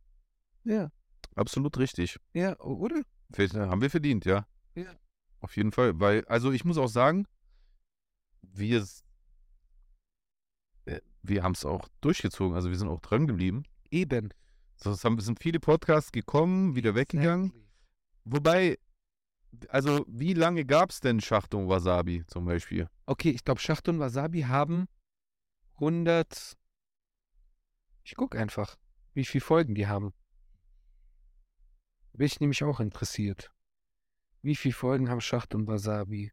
Ja, Absolut richtig. ja, oder? Vielleicht Haben wir verdient, ja. Ja. Auf jeden Fall. Weil, also ich muss auch sagen, wir, äh, wir haben es auch durchgezogen. Also wir sind auch dran geblieben. Eben. So, es haben, sind viele Podcasts gekommen, wieder weggegangen. Exactly. Wobei, also wie lange gab es denn Schachtung Wasabi zum Beispiel? Okay, ich glaube, Schacht und Wasabi haben 100. Ich guck einfach, wie viele Folgen die haben. Bin ich nämlich auch interessiert. Wie viele Folgen haben Schacht und Wasabi?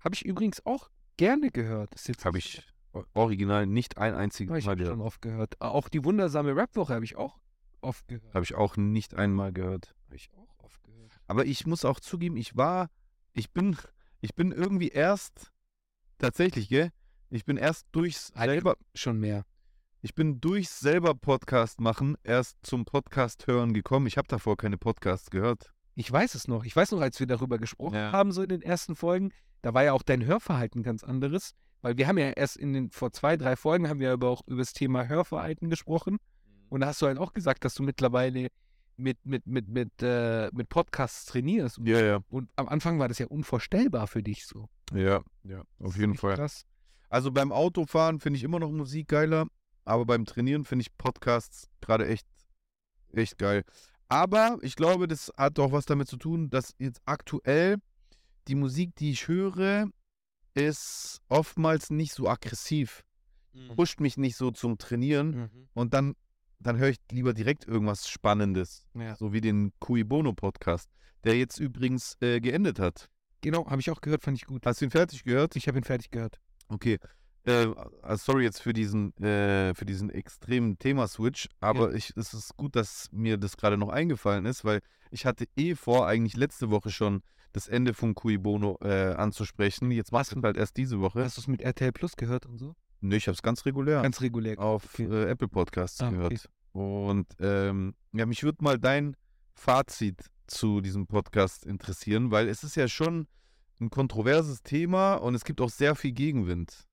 Habe ich übrigens auch gerne gehört. Habe ich original nicht ein einziges Mal hab schon gehört. oft gehört. Auch die wundersame Rap-Woche habe ich auch oft gehört. Habe ich auch nicht einmal gehört. Habe ich auch oft gehört. Aber ich muss auch zugeben, ich war, ich bin, ich bin irgendwie erst, tatsächlich, gell? Ich bin erst durchs Eine- selber, Schon mehr. ich bin durchs selber Podcast machen erst zum Podcast hören gekommen. Ich habe davor keine Podcasts gehört. Ich weiß es noch. Ich weiß noch, als wir darüber gesprochen Ja. haben, so in den ersten Folgen, da war ja auch dein Hörverhalten ganz anderes. Weil wir haben ja erst in den, vor zwei, drei Folgen haben wir aber auch über das Thema Hörverhalten gesprochen. Und da hast du halt auch gesagt, dass du mittlerweile mit, mit, mit, mit, äh, mit Podcasts trainierst. Und, Ja, ja. und am Anfang war das ja unvorstellbar für dich so. Ja, ja, auf jeden Fall. Krass. Also beim Autofahren finde ich immer noch Musik geiler, aber beim Trainieren finde ich Podcasts gerade echt, echt geil. Aber ich glaube, das hat auch was damit zu tun, dass jetzt aktuell die Musik, die ich höre, ist oftmals nicht so aggressiv, pusht mich nicht so zum Trainieren Mhm. und dann, dann höre ich lieber direkt irgendwas Spannendes, Ja. so wie den Cui Bono Podcast, der jetzt übrigens äh, geendet hat. Genau, habe ich auch gehört, fand ich gut. Hast du ihn fertig gehört? Ich habe ihn fertig gehört. Okay. Äh, sorry jetzt für diesen, äh, für diesen extremen Thema-Switch, aber ich, es ist gut, dass mir das gerade noch eingefallen ist, weil ich hatte eh vor, eigentlich letzte Woche schon das Ende von Cui Bono äh, anzusprechen. Jetzt machst du halt erst diese Woche. Hast du es mit RTL Plus gehört und so? Nee, ich habe es ganz regulär Ganz regulär. auf okay. äh, Apple Podcasts Ah, gehört. okay. Und ähm, ja, mich würde mal dein Fazit zu diesem Podcast interessieren, weil es ist ja schon ein kontroverses Thema und es gibt auch sehr viel Gegenwind.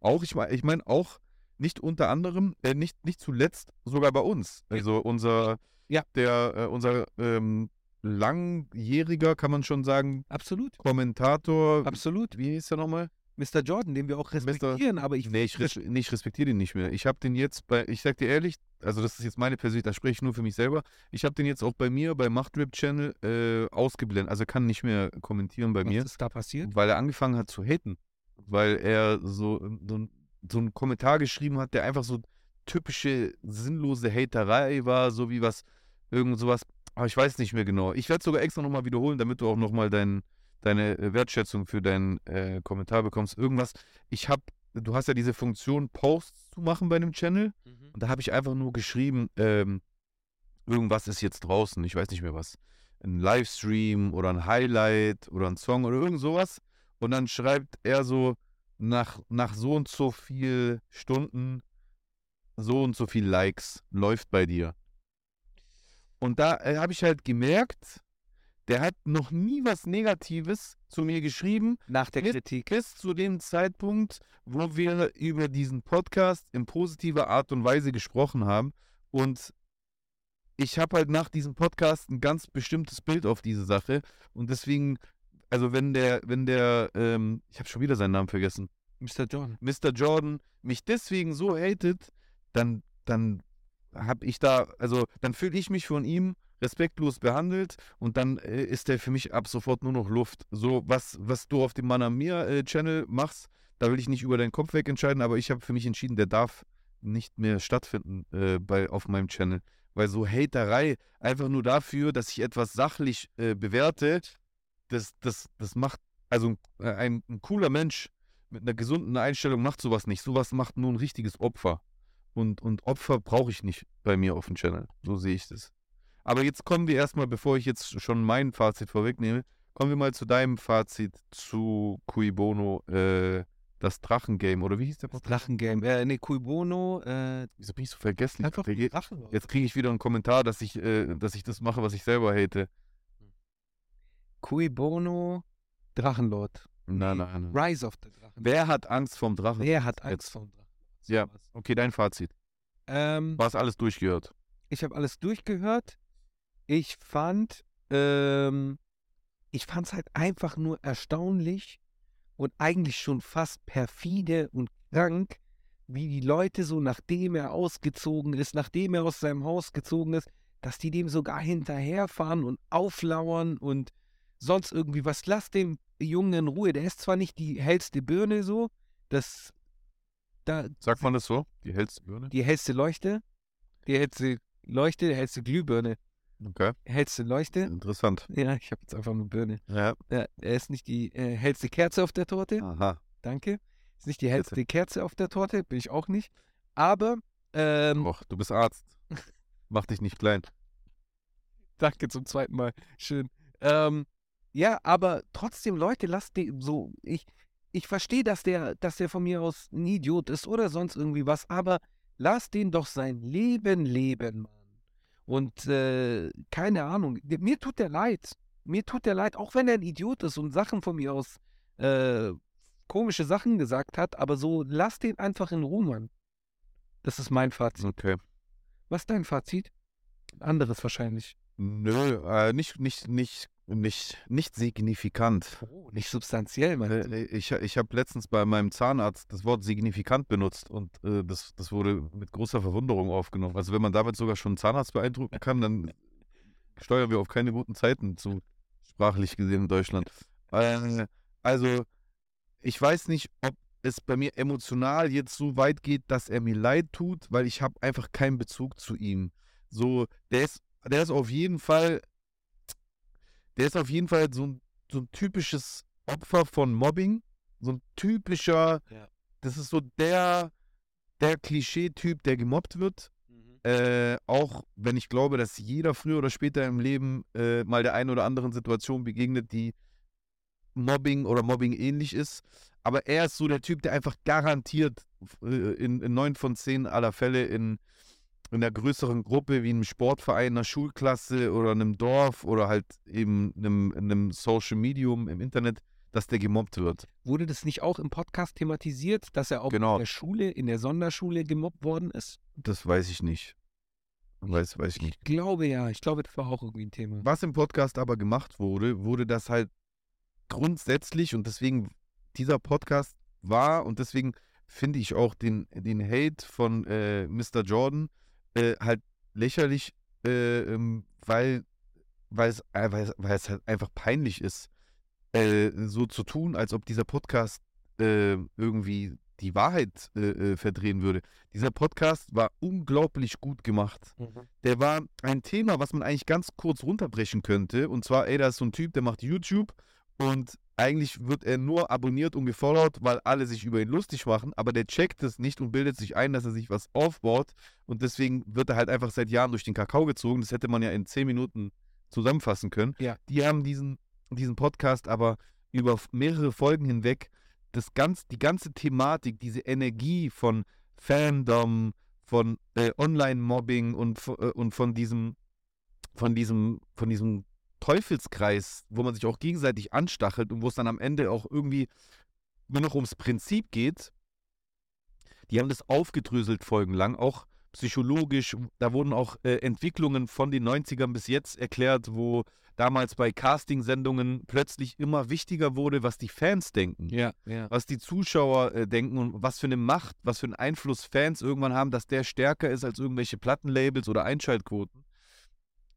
Auch, ich meine, ich mein, auch nicht unter anderem, äh, nicht, nicht zuletzt sogar bei uns. Also unser, Ja. der, äh, unser ähm, langjähriger, kann man schon sagen, Absolut. Kommentator, Absolut. wie hieß der nochmal? Mr. Jordan, den wir auch respektieren, aber ich Nee, ich, res nee, ich respektiere den nicht mehr. Ich habe den jetzt bei, ich sag dir ehrlich, also das ist jetzt meine persönliche, da spreche ich nur für mich selber. Ich habe den jetzt auch bei mir, bei Machtrip Channel, äh, ausgeblendet. Also kann nicht mehr kommentieren bei mir, was ist da passiert? weil er angefangen hat zu haten. Weil er so, so, so einen Kommentar geschrieben hat, der einfach so typische sinnlose Haterei war, so wie was, irgend sowas. Aber ich weiß nicht mehr genau. Ich werde es sogar extra nochmal wiederholen, damit du auch nochmal dein, deine äh, Wertschätzung für deinen äh, Kommentar bekommst. Irgendwas. Ich habe, du hast ja diese Funktion, Posts zu machen bei einem Channel. Und da habe ich einfach nur geschrieben, ähm, irgendwas ist jetzt draußen, ich weiß nicht mehr was. Ein Livestream oder ein Highlight oder ein Song oder irgend sowas. Und dann schreibt er so, nach, nach so und so viel Stunden, so und so viel Likes läuft bei dir. Und da äh, habe ich halt gemerkt, der hat noch nie was Negatives zu mir geschrieben, Nach der Kritik. bis zu dem Zeitpunkt, wo wir über diesen Podcast in positiver Art und Weise gesprochen haben. Und ich habe halt nach diesem Podcast ein ganz bestimmtes Bild auf diese Sache. Und deswegen, also wenn der, wenn der, ähm, ich habe schon wieder seinen Namen vergessen, Mr. Jordan. Mr. Jordan mich deswegen so hatet, dann, dann habe ich da, also dann fühle ich mich von ihm respektlos behandelt und dann äh, ist der für mich ab sofort nur noch Luft. So, was, was du auf dem mir äh, machst, da will ich nicht über deinen Kopf weg entscheiden, aber ich habe für mich entschieden, der darf nicht mehr stattfinden äh, bei, auf meinem Channel. Weil so Haterei, einfach nur dafür, dass ich etwas sachlich äh, bewerte, das, das, das macht, also äh, ein, ein cooler Mensch mit einer gesunden Einstellung macht sowas nicht. Sowas macht nur ein richtiges Opfer. Und, und Opfer brauche ich nicht bei mir auf dem Channel. So sehe ich das. Aber jetzt kommen wir erstmal, bevor ich jetzt schon mein Fazit vorwegnehme, kommen wir mal zu deinem Fazit zu Cui Bono, äh, das Drachengame. Oder wie hieß der Das Podcast? Drachengame. Äh, ne, Cui Bono. Äh, Wieso bin ich so vergessen? einfach geht- Drachen. Jetzt kriege ich wieder einen Kommentar, dass ich, äh, dass ich das mache, was ich selber hate. Cui Bono. Drachenlord. Nein, nein, nein. Rise of the Drachen. Wer hat Angst vorm Drachen? Wer hat Angst Jetzt. vor dem Drachen? Ja. Okay, dein Fazit. Ähm, Du hast alles durchgehört. ich habe alles durchgehört. Ich fand, ähm, ich fand es halt einfach nur erstaunlich und eigentlich schon fast perfide und krank, wie die Leute so, nachdem er ausgezogen ist, nachdem er aus seinem Haus gezogen ist, dass die dem sogar hinterherfahren und auflauern und sonst irgendwie was. Lass dem Jungen in Ruhe. Der ist zwar nicht die hellste Birne so, das, da, Sagt man das so? Die hellste Birne? die hellste Leuchte, die hellste Leuchte, die hellste Glühbirne, Okay, hellste Leuchte. interessant. Ja, ich habe jetzt einfach nur Birne. Ja. Ja, er ist nicht die äh, hellste Kerze auf der Torte, Aha. danke. Ist nicht die hellste Kerze auf der Torte, bin ich auch nicht. Aber, ähm, Och, du bist Arzt. <laughs> Mach dich nicht klein. danke zum zweiten Mal, schön. Ähm, ja, aber trotzdem, Leute, lasst den so, ich, ich verstehe, dass der, dass der von mir aus ein Idiot ist oder sonst irgendwie was, aber lasst den doch sein Leben leben, Mann. Und äh, keine Ahnung, mir tut der leid. Mir tut der leid, auch wenn er ein Idiot ist und Sachen von mir aus äh, komische Sachen gesagt hat, aber so lasst den einfach in Ruhe, Mann. Das ist mein Fazit. Okay. Was ist dein Fazit? Anderes wahrscheinlich. Nö, äh, nicht, nicht, nicht, nicht, nicht signifikant. Oh, nicht substanziell, Mann. Äh, Ich, ich habe letztens bei meinem Zahnarzt das Wort signifikant benutzt und äh, das, das wurde mit großer Verwunderung aufgenommen. Also wenn man damit sogar schon einen Zahnarzt beeindrucken kann, dann steuern wir auf keine guten Zeiten zu, sprachlich gesehen in Deutschland. Äh, also ich weiß nicht, ob es bei mir emotional jetzt so weit geht, dass er mir leid tut, weil ich habe einfach keinen Bezug zu ihm. So, der ist, der ist auf jeden Fall, der ist auf jeden Fall so ein, so ein typisches Opfer von Mobbing. So ein typischer, Ja. das ist so der, der Klischee-Typ, der gemobbt wird. Äh, auch wenn ich glaube, dass jeder früher oder später im Leben äh, mal der einen oder anderen Situation begegnet, die Mobbing oder Mobbing ähnlich ist. Aber er ist so der Typ, der einfach garantiert äh, in, in neun von zehn aller Fälle in, in einer größeren Gruppe wie einem Sportverein, einer Schulklasse oder einem Dorf oder halt eben einem, einem Social Medium im Internet, dass der gemobbt wird. Wurde das nicht auch im Podcast thematisiert, dass er auch Genau. in der Schule, in der Sonderschule gemobbt worden ist? Das weiß ich nicht. Weiß, weiß ich nicht. Ich glaube ja, ich glaube, das war auch irgendwie ein Thema. Was im Podcast aber gemacht wurde, wurde das halt grundsätzlich und deswegen dieser Podcast war und deswegen finde ich auch den, den Hate von äh, Mr. Jordan äh, halt lächerlich, äh, ähm, weil, weil, es, äh, weil, es, weil es halt einfach peinlich ist, äh, so zu tun, als ob dieser Podcast äh, irgendwie die Wahrheit verdrehen würde. Dieser Podcast war unglaublich gut gemacht der war ein Thema, was man eigentlich ganz kurz runterbrechen könnte. Und zwar, ey, da ist so ein Typ, der macht YouTube und eigentlich wird er nur abonniert und gefollowt, weil alle sich über ihn lustig machen, aber der checkt es nicht und bildet sich ein, dass er sich was aufbaut und deswegen wird er halt einfach seit Jahren durch den Kakao gezogen. Das hätte man ja in zehn Minuten zusammenfassen können. Ja. Die haben diesen, diesen Podcast aber über mehrere Folgen hinweg das ganz, die ganze Thematik, diese Energie von Fandom, von äh, Online-Mobbing und, äh, und von diesem, von diesem, von diesem Teufelskreis, wo man sich auch gegenseitig anstachelt und wo es dann am Ende auch irgendwie nur noch ums Prinzip geht. Die haben das aufgedröselt folgenlang, auch psychologisch. Da wurden auch äh, Entwicklungen von den 90ern bis jetzt erklärt, wo damals bei Casting-Sendungen plötzlich immer wichtiger wurde, was die Fans denken Ja, ja. was die Zuschauer äh, denken und was für eine Macht, was für einen Einfluss Fans irgendwann haben, dass der stärker ist als irgendwelche Plattenlabels oder Einschaltquoten.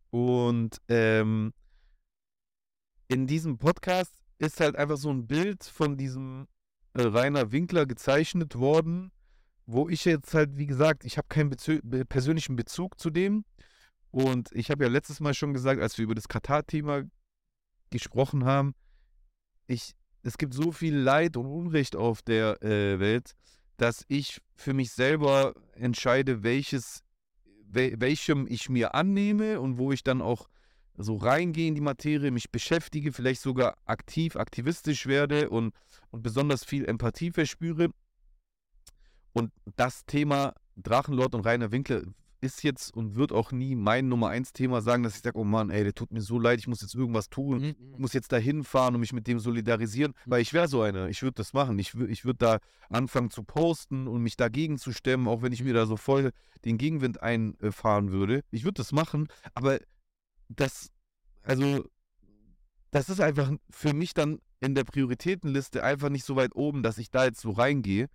Und ähm, in diesem Podcast ist halt einfach so ein Bild von diesem äh, Rainer Winkler gezeichnet worden, wo ich jetzt halt, wie gesagt, ich habe keinen Bezü be- persönlichen Bezug zu dem. Und ich habe ja letztes Mal schon gesagt, als wir über das Katar-Thema gesprochen haben, ich, es gibt so viel Leid und Unrecht auf der äh, Welt, dass ich für mich selber entscheide, welches, wel, welchem ich mir annehme und wo ich dann auch so reingehe in die Materie, mich beschäftige, vielleicht sogar aktiv, aktivistisch werde und, und besonders viel Empathie verspüre. Und das Thema Drachenlord und Rainer Winkler ist jetzt und wird auch nie mein Nummer eins Thema sagen, dass ich sage, oh Mann, ey, der tut mir so leid, ich muss jetzt irgendwas tun Mhm. ich muss jetzt da hinfahren und mich mit dem solidarisieren, weil ich wäre so einer. Ich würde das machen. Ich, ich würde da anfangen zu posten und mich dagegen zu stemmen, auch wenn ich mir da so voll den Gegenwind einfahren würde. Ich würde das machen, aber das, also, das ist einfach für mich dann in der Prioritätenliste einfach nicht so weit oben, dass ich da jetzt so reingehe.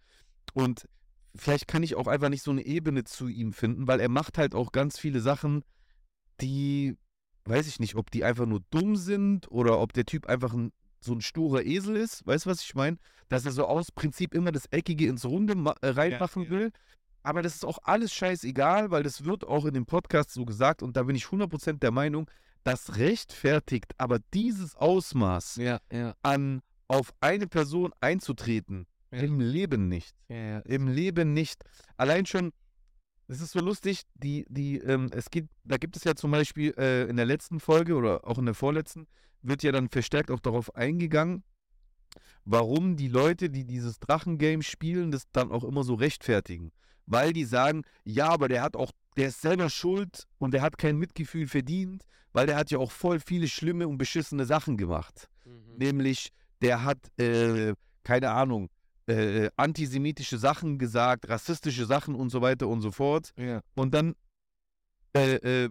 Und vielleicht kann ich auch einfach nicht so eine Ebene zu ihm finden, weil er macht halt auch ganz viele Sachen, die weiß ich nicht, ob die einfach nur dumm sind oder ob der Typ einfach ein, so ein sturer Esel ist. Weißt du, was ich meine? Dass er so aus Prinzip immer das Eckige ins Runde äh, reinmachen ja. will. Aber das ist auch alles scheißegal, weil das wird auch in dem Podcast so gesagt und da bin ich 100% der Meinung, das rechtfertigt aber dieses Ausmaß Ja, ja. an auf eine Person einzutreten Ja. im Leben nicht. Im Leben nicht. Allein schon, es ist so lustig, die, die, ähm, es gibt, da gibt es ja zum Beispiel äh, in der letzten Folge oder auch in der vorletzten, wird ja dann verstärkt auch darauf eingegangen, warum die Leute, die dieses Drachengame spielen, das dann auch immer so rechtfertigen. Weil die sagen, ja, aber der hat auch, der ist selber schuld und der hat kein Mitgefühl verdient, weil der hat ja auch voll viele schlimme und beschissene Sachen gemacht. Mhm. Nämlich, der hat, äh, keine Ahnung, äh, antisemitische Sachen gesagt, rassistische Sachen und so weiter und so fort. Ja. Und dann äh, äh,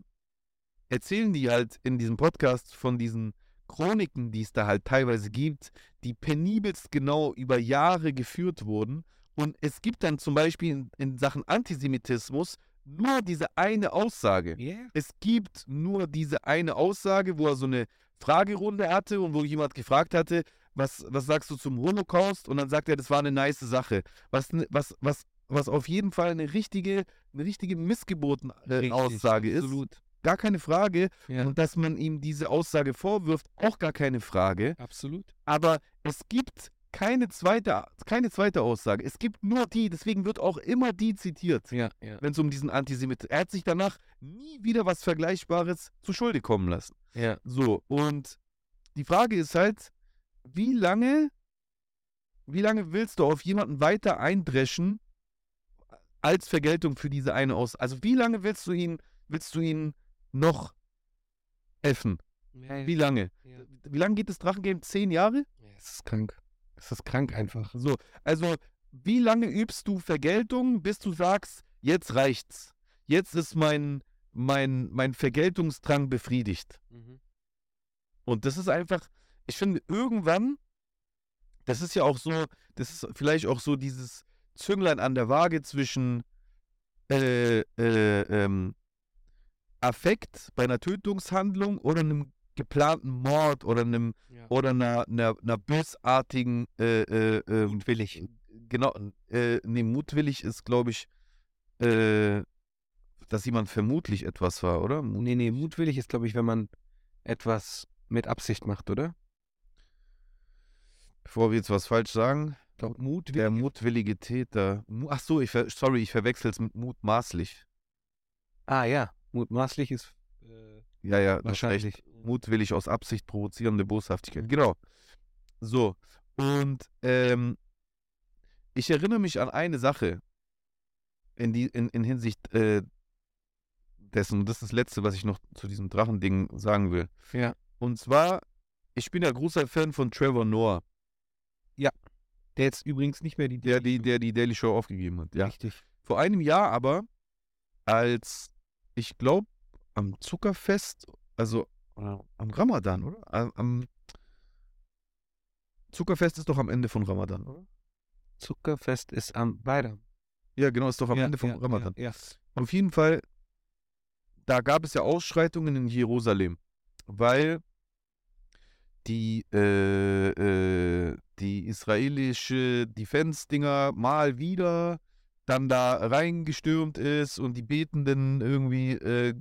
erzählen die halt in diesem Podcast von diesen Chroniken, die es da halt teilweise gibt, die penibelst genau über Jahre geführt wurden. Und es gibt dann zum Beispiel in, in Sachen Antisemitismus nur diese eine Aussage. Ja. Es gibt nur diese eine Aussage, wo er so eine Fragerunde hatte und wo jemand gefragt hatte, was, was sagst du zum Holocaust? Und dann sagt er, das war eine nice Sache. Was, was, was, was auf jeden Fall eine richtige, eine richtige Missgeboten-Aussage ist. Absolut. Gar keine Frage. Ja, Und dass man ihm diese Aussage vorwirft, auch gar keine Frage. absolut. Aber es gibt keine zweite, keine zweite Aussage. Es gibt nur die, deswegen wird auch immer die zitiert, Ja, ja. wenn es um diesen Antisemitismus Er hat sich danach nie wieder was Vergleichbares zu Schulde kommen lassen. Ja, So, und die Frage ist halt, wie lange, wie lange willst du auf jemanden weiter eindreschen als Vergeltung für diese eine Aussage? Also wie lange willst du ihn, willst du ihn noch effen? Wie lange? Wie lange geht das Drachengame? Zehn Jahre? Ja, Es ist krank. Es ist krank einfach. So, also wie lange übst du Vergeltung, bis du sagst, jetzt reicht's. Jetzt ist mein, mein, mein Vergeltungsdrang befriedigt. Und das ist einfach, ich finde, irgendwann, das ist ja auch so, das ist vielleicht auch so dieses Zünglein an der Waage zwischen äh, äh, ähm, Affekt bei einer Tötungshandlung oder einem geplanten Mord oder einem Ja. oder einer, einer, einer bösartigen äh, äh, ähm, Mutwillig. Genau, äh, nee, mutwillig ist, glaube ich, äh, dass jemand vermutlich etwas war, oder? Mut- Nee, nee, mutwillig ist, glaube ich, wenn man etwas mit Absicht macht, oder? Bevor wir jetzt was falsch sagen, Doch, mutwillig. der mutwillige Täter. Ach so, ich ver sorry, ich verwechsel es mit mutmaßlich. ah, ja. Mutmaßlich ist Ja, ja, wahrscheinlich. Mutwillig aus Absicht provozierende Boshaftigkeit. Genau. So. Und ähm, ich erinnere mich an eine Sache in, die, in, in Hinsicht äh, dessen. Und das ist das Letzte, was ich noch zu diesem Drachending sagen will. Ja. Und zwar, ich bin ja großer Fan von Trevor Noah, Der jetzt übrigens nicht mehr die der die, der die Daily Show aufgegeben hat. Ja. Richtig. Vor einem Jahr aber, als ich glaube, am Zuckerfest, also am Ramadan, oder? Am, Zuckerfest ist doch am Ende von Ramadan, oder? Zuckerfest ist am weiter. Ja, genau, ist doch am ja, Ende von ja, Ramadan. Ja. Auf jeden Fall, da gab es ja Ausschreitungen in Jerusalem, weil die, äh, äh, die israelische Defense-Dinger mal wieder dann da reingestürmt ist und die Betenden irgendwie äh,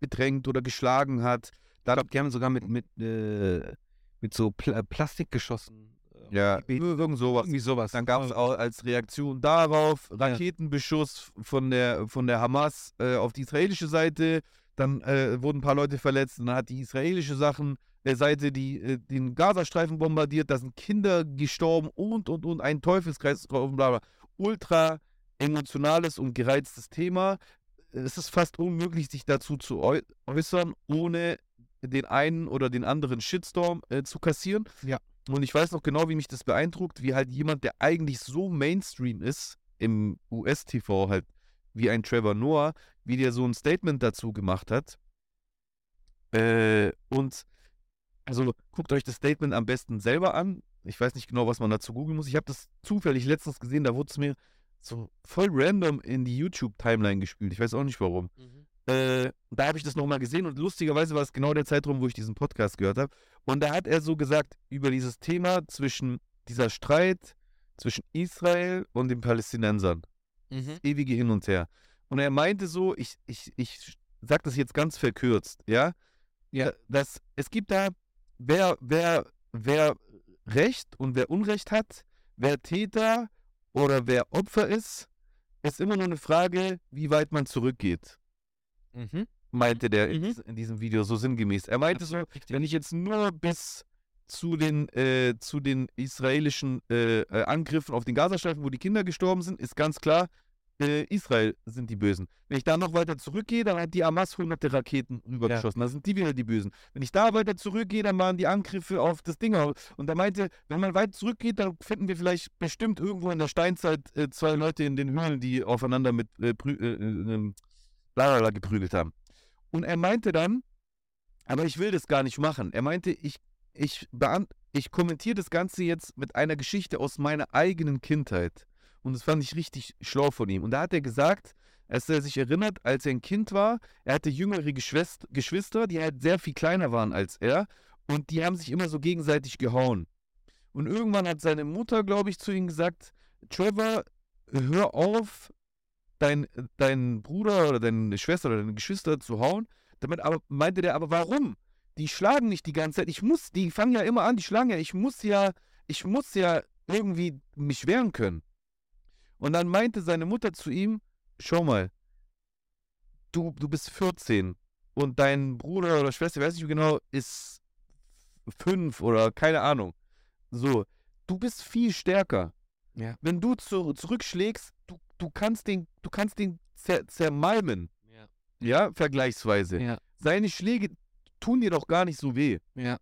bedrängt oder geschlagen hat. Ich glaube, die haben sogar mit, mit, äh, mit so Pl Plastik geschossen. äh, Ja, irgend sowas. irgendwie sowas. Dann gab es auch als Reaktion darauf Raketenbeschuss von der, von der Hamas äh, auf die israelische Seite. Dann äh, wurden ein paar Leute verletzt. Dann hat die israelische Sachen, äh, Seite die, äh, den Gazastreifen bombardiert. Da sind Kinder gestorben und, und, und. Ein Teufelskreis drauf. Bla, bla. Ultra emotionales und gereiztes Thema. Es ist fast unmöglich, sich dazu zu äu äußern, ohne den einen oder den anderen Shitstorm äh, zu kassieren. Ja. Und ich weiß noch genau, wie mich das beeindruckt, wie halt jemand, der eigentlich so Mainstream ist, im US-TV halt, wie ein Trevor Noah, wie der so ein Statement dazu gemacht hat. Äh, und also guckt euch das Statement am besten selber an. Ich weiß nicht genau, was man dazu googeln muss. Ich habe das zufällig letztens gesehen, da wurde es mir so voll random in die YouTube-Timeline gespielt. Ich weiß auch nicht warum. Äh, da habe ich das nochmal gesehen und lustigerweise war es genau der Zeitraum, wo ich diesen Podcast gehört habe. Und da hat er so gesagt über dieses Thema zwischen dieser Streit zwischen Israel und den Palästinensern. Mhm. Ewige Hin und Her. Und er meinte so, ich, ich, ich sag das jetzt ganz verkürzt, ja? Ja. Dass es gibt da, wer, wer, wer Recht und wer Unrecht hat, wer Täter oder wer Opfer ist, ist immer nur eine Frage, wie weit man zurückgeht Mhm. meinte der in, Mhm. dies- in diesem Video so sinngemäß. Er meinte so, wenn ich jetzt nur bis zu den, äh, zu den israelischen äh, äh, Angriffen auf den Gazastreifen, wo die Kinder gestorben sind, ist ganz klar, äh, Israel sind die Bösen. Wenn ich da noch weiter zurückgehe, dann hat die Hamas hunderte Raketen rübergeschossen. Dann sind die wieder die Bösen. Wenn ich da weiter zurückgehe, dann waren die Angriffe auf das Ding. Und er meinte, wenn man weit zurückgeht, dann finden wir vielleicht bestimmt irgendwo in der Steinzeit äh, zwei Leute in den Höhlen, die aufeinander mit äh, äh, äh, ähm, Blalala geprügelt haben. Und er meinte dann, aber ich will das gar nicht machen. Er meinte, ich, ich, ich kommentiere das Ganze jetzt mit einer Geschichte aus meiner eigenen Kindheit. Und das fand ich richtig schlau von ihm. Und da hat er gesagt, als er sich erinnert, als er ein Kind war, er hatte jüngere Geschwist Geschwister, die halt sehr viel kleiner waren als er. Und die haben sich immer so gegenseitig gehauen. Und irgendwann hat seine Mutter, glaube ich, zu ihm gesagt, Trevor, hör auf, dein, deinen Bruder oder deine Schwester oder deine Geschwister zu hauen. Damit aber meinte der, aber warum? Die schlagen nicht die ganze Zeit. Ich muss, die fangen ja immer an, die schlagen ja. Ich muss ja, ich muss ja irgendwie mich wehren können. Und dann meinte seine Mutter zu ihm, schau mal, du, du bist 14 und dein Bruder oder Schwester, weiß nicht genau, ist fünf oder keine Ahnung. So, du bist viel stärker. Ja. Wenn du zu, zurückschlägst, du, du kannst den, du kannst den zer, zermalmen. Ja. Ja, vergleichsweise. Ja. Seine Schläge tun dir doch gar nicht so weh. Ja.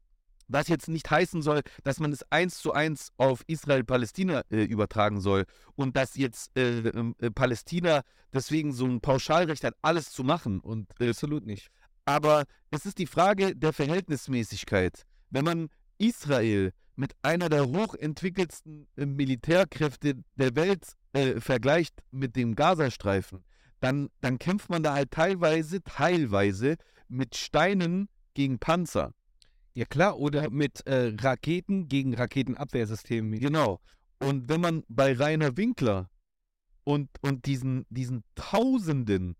Was jetzt nicht heißen soll, dass man es eins zu eins auf Israel-Palästina äh, übertragen soll und dass jetzt äh, ähm, äh, Palästina deswegen so ein Pauschalrecht hat, alles zu machen. Und, äh, Absolut nicht. aber es ist die Frage der Verhältnismäßigkeit. Wenn man Israel mit einer der hochentwickelsten äh, Militärkräfte der Welt äh, vergleicht mit dem Gazastreifen, dann, dann kämpft man da halt teilweise, teilweise mit Steinen gegen Panzer. Ja klar, oder mit äh, Raketen gegen Raketenabwehrsystemen. Genau. Und wenn man bei Rainer Winkler und, und diesen, diesen Tausenden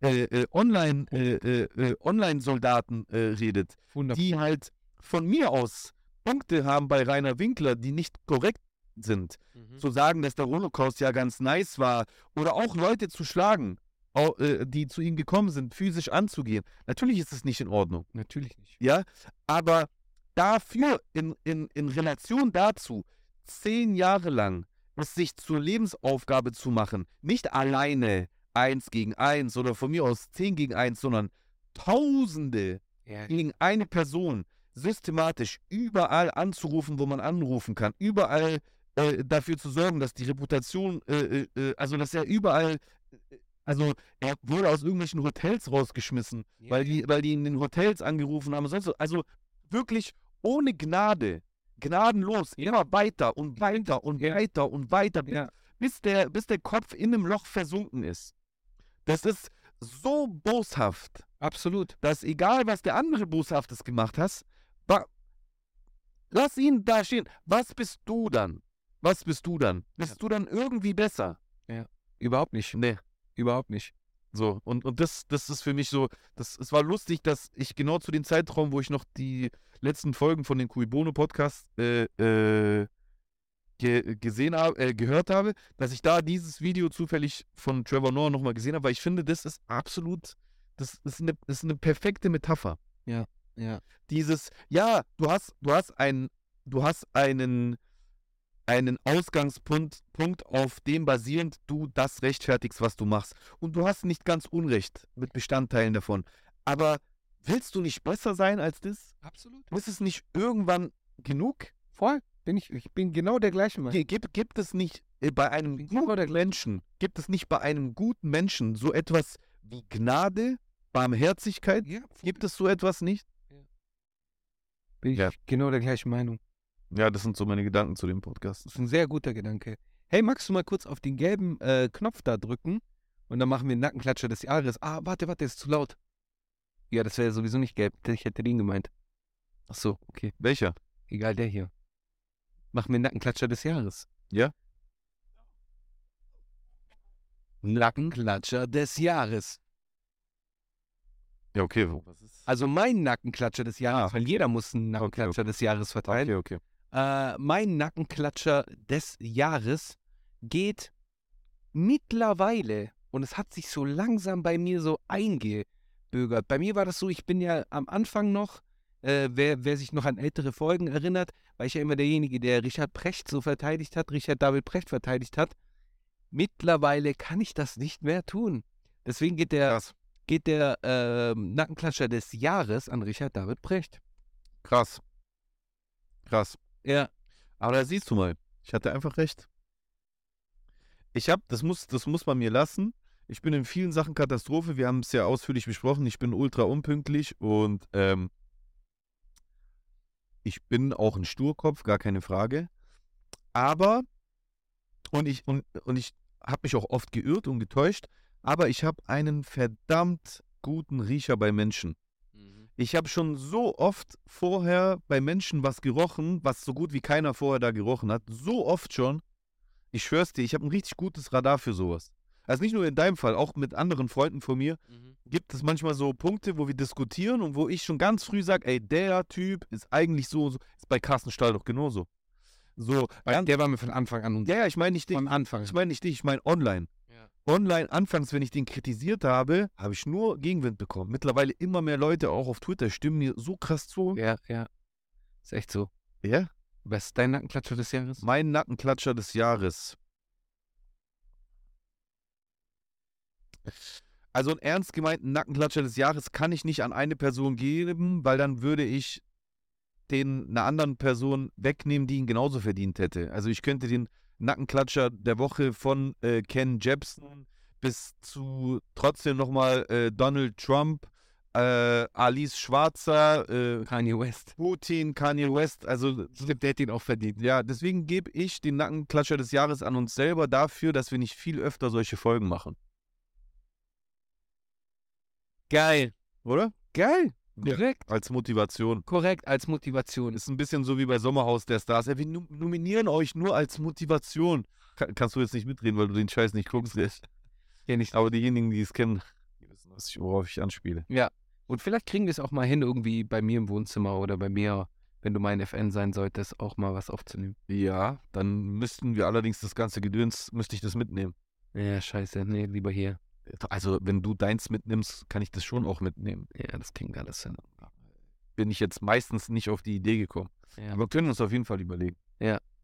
äh, äh, Online, äh, äh, äh, Online-Soldaten äh, redet, Wunderbar. die halt von mir aus Punkte haben bei Rainer Winkler, die nicht korrekt sind. Mhm. Zu sagen, dass der Holocaust ja ganz nice war oder auch Leute zu schlagen, die zu ihm gekommen sind, physisch anzugehen. Natürlich ist es nicht in Ordnung. Natürlich nicht. Ja, aber dafür, in, in, in Relation dazu, zehn Jahre lang es sich zur Lebensaufgabe zu machen, nicht alleine eins gegen eins oder von mir aus zehn gegen eins, sondern Tausende Ja, gegen eine Person systematisch überall anzurufen, wo man anrufen kann, überall äh, dafür zu sorgen, dass die Reputation, äh, äh, äh, also dass er überall, äh, also er wurde aus irgendwelchen Hotels rausgeschmissen, ja, weil die, weil die in den Hotels angerufen haben. Sonst, also wirklich ohne Gnade, gnadenlos, immer weiter und weiter und Ja. weiter und weiter, bis, Ja. bis, der, bis der Kopf in einem Loch versunken ist. Das ist so boshaft, Absolut. dass egal, was der andere Boshaftes gemacht hat, lass ihn da stehen. Was bist du dann? Was bist du dann? Bist Ja. du dann irgendwie besser? Überhaupt nicht. Nee. Überhaupt nicht. So, und, und das, das ist für mich so, das, es war lustig, dass ich genau zu dem Zeitraum, wo ich noch die letzten Folgen von den Kuibono Podcast äh, äh, ge, gesehen habe, äh, gehört habe, dass ich da dieses Video zufällig von Trevor Noah nochmal gesehen habe, weil ich finde, das ist absolut, das ist eine, das ist eine perfekte Metapher. Ja. Dieses, ja, du hast, du hast einen, du hast einen, einen Ausgangspunkt, Punkt, auf dem basierend du das rechtfertigst, was du machst. Und du hast nicht ganz Unrecht mit Bestandteilen davon. Aber willst du nicht besser sein als das? Absolut. Ist es nicht irgendwann genug? Voll. Bin ich, ich bin genau der gleiche Mann. Gibt, gibt es nicht äh, bei einem genau guten Menschen, gibt es nicht bei einem guten Menschen so etwas wie Gnade, Barmherzigkeit? Ja, Gibt es so etwas nicht? bin ich Ja. genau der gleichen Meinung. Ja, das sind so meine Gedanken zu dem Podcast. Das ist ein sehr guter Gedanke. Hey, magst du mal kurz auf den gelben äh, Knopf da drücken? Und dann machen wir einen Nackenklatscher des Jahres. Ah, warte, warte, ist zu laut. Ja, das wäre sowieso nicht gelb. Ich hätte den gemeint. Ach so, okay. Welcher? Egal, der hier. Machen wir Nackenklatscher des Jahres. Ja. Nackenklatscher des Jahres. Ja, okay. Also mein Nackenklatscher des Jahres, Ah. weil jeder muss einen Nackenklatscher des Jahres verteilen. Okay, okay. Äh, mein Nackenklatscher des Jahres geht mittlerweile, und es hat sich so langsam bei mir so eingebürgert. Bei mir war das so, ich bin ja am Anfang noch, äh, wer, wer sich noch an ältere Folgen erinnert, war ich ja immer derjenige, der Richard Precht so verteidigt hat, Richard David Precht verteidigt hat. Mittlerweile kann ich das nicht mehr tun. Deswegen geht der, Krass. geht der ähm, Nackenklatscher des Jahres an Richard David Precht. Krass. Krass. Ja, Aber da siehst du mal, ich hatte einfach recht. Ich habe, das muss, das muss man mir lassen. Ich bin in vielen Sachen Katastrophe. Wir haben es ja ausführlich besprochen. Ich bin ultra unpünktlich und ähm, ich bin auch ein Sturkopf, gar keine Frage. Aber, und ich, und, und ich habe mich auch oft geirrt und getäuscht, aber ich habe einen verdammt guten Riecher bei Menschen. Ich habe schon so oft vorher bei Menschen was gerochen, was so gut wie keiner vorher da gerochen hat. So oft schon. Ich schwör's dir, ich habe ein richtig gutes Radar für sowas. Also nicht nur in deinem Fall, auch mit anderen Freunden von mir gibt es manchmal so Punkte, wo wir diskutieren und wo ich schon ganz früh sage, ey, der Typ ist eigentlich so, so. Ist bei Carsten Stahl doch genauso. So, der war mir von Anfang an und ja, ja, ich meine nicht dich. von Anfang Ich meine nicht dich, ich meine online. Ja. Online, anfangs, wenn ich den kritisiert habe, habe ich nur Gegenwind bekommen. Mittlerweile immer mehr Leute, auch auf Twitter, stimmen mir so krass zu. Ja, ja. Ist echt so. Ja? Was ist dein Nackenklatscher des Jahres? Mein Nackenklatscher des Jahres. Also einen ernst gemeinten Nackenklatscher des Jahres kann ich nicht an eine Person geben, weil dann würde ich den einer anderen Person wegnehmen, die ihn genauso verdient hätte. Also ich könnte den Nackenklatscher der Woche von äh, Ken Jebsen bis zu trotzdem nochmal äh, Donald Trump, äh, Alice Schwarzer, äh, Kanye West. Putin, Kanye West, also <laughs> der hat ihn auch verdient. ja, deswegen gebe ich den Nackenklatscher des Jahres an uns selber dafür, dass wir nicht viel öfter solche Folgen machen. Geil. Oder? Geil. Ja. Korrekt. Als Motivation. Korrekt als Motivation. Ist ein bisschen so wie bei Sommerhaus der Stars. Ja, wir nom- nominieren euch nur als Motivation. Ka- kannst du jetzt nicht mitreden, weil du den Scheiß nicht guckst. Ja, nicht. Aber diejenigen, die es kennen, die wissen, was ich, worauf ich anspiele. Und vielleicht kriegen wir es auch mal hin, irgendwie bei mir im Wohnzimmer oder bei mir, wenn du mein FN sein solltest, auch mal was aufzunehmen. Ja, dann müssten wir allerdings das ganze Gedöns, müsste ich das mitnehmen. Ja, scheiße. Nee, lieber hier. Also, wenn du deins mitnimmst, kann ich das schon auch mitnehmen. Ja, das wir alles hin. Bin ich jetzt meistens nicht auf die Idee gekommen. Ja. Aber können uns auf jeden Fall überlegen.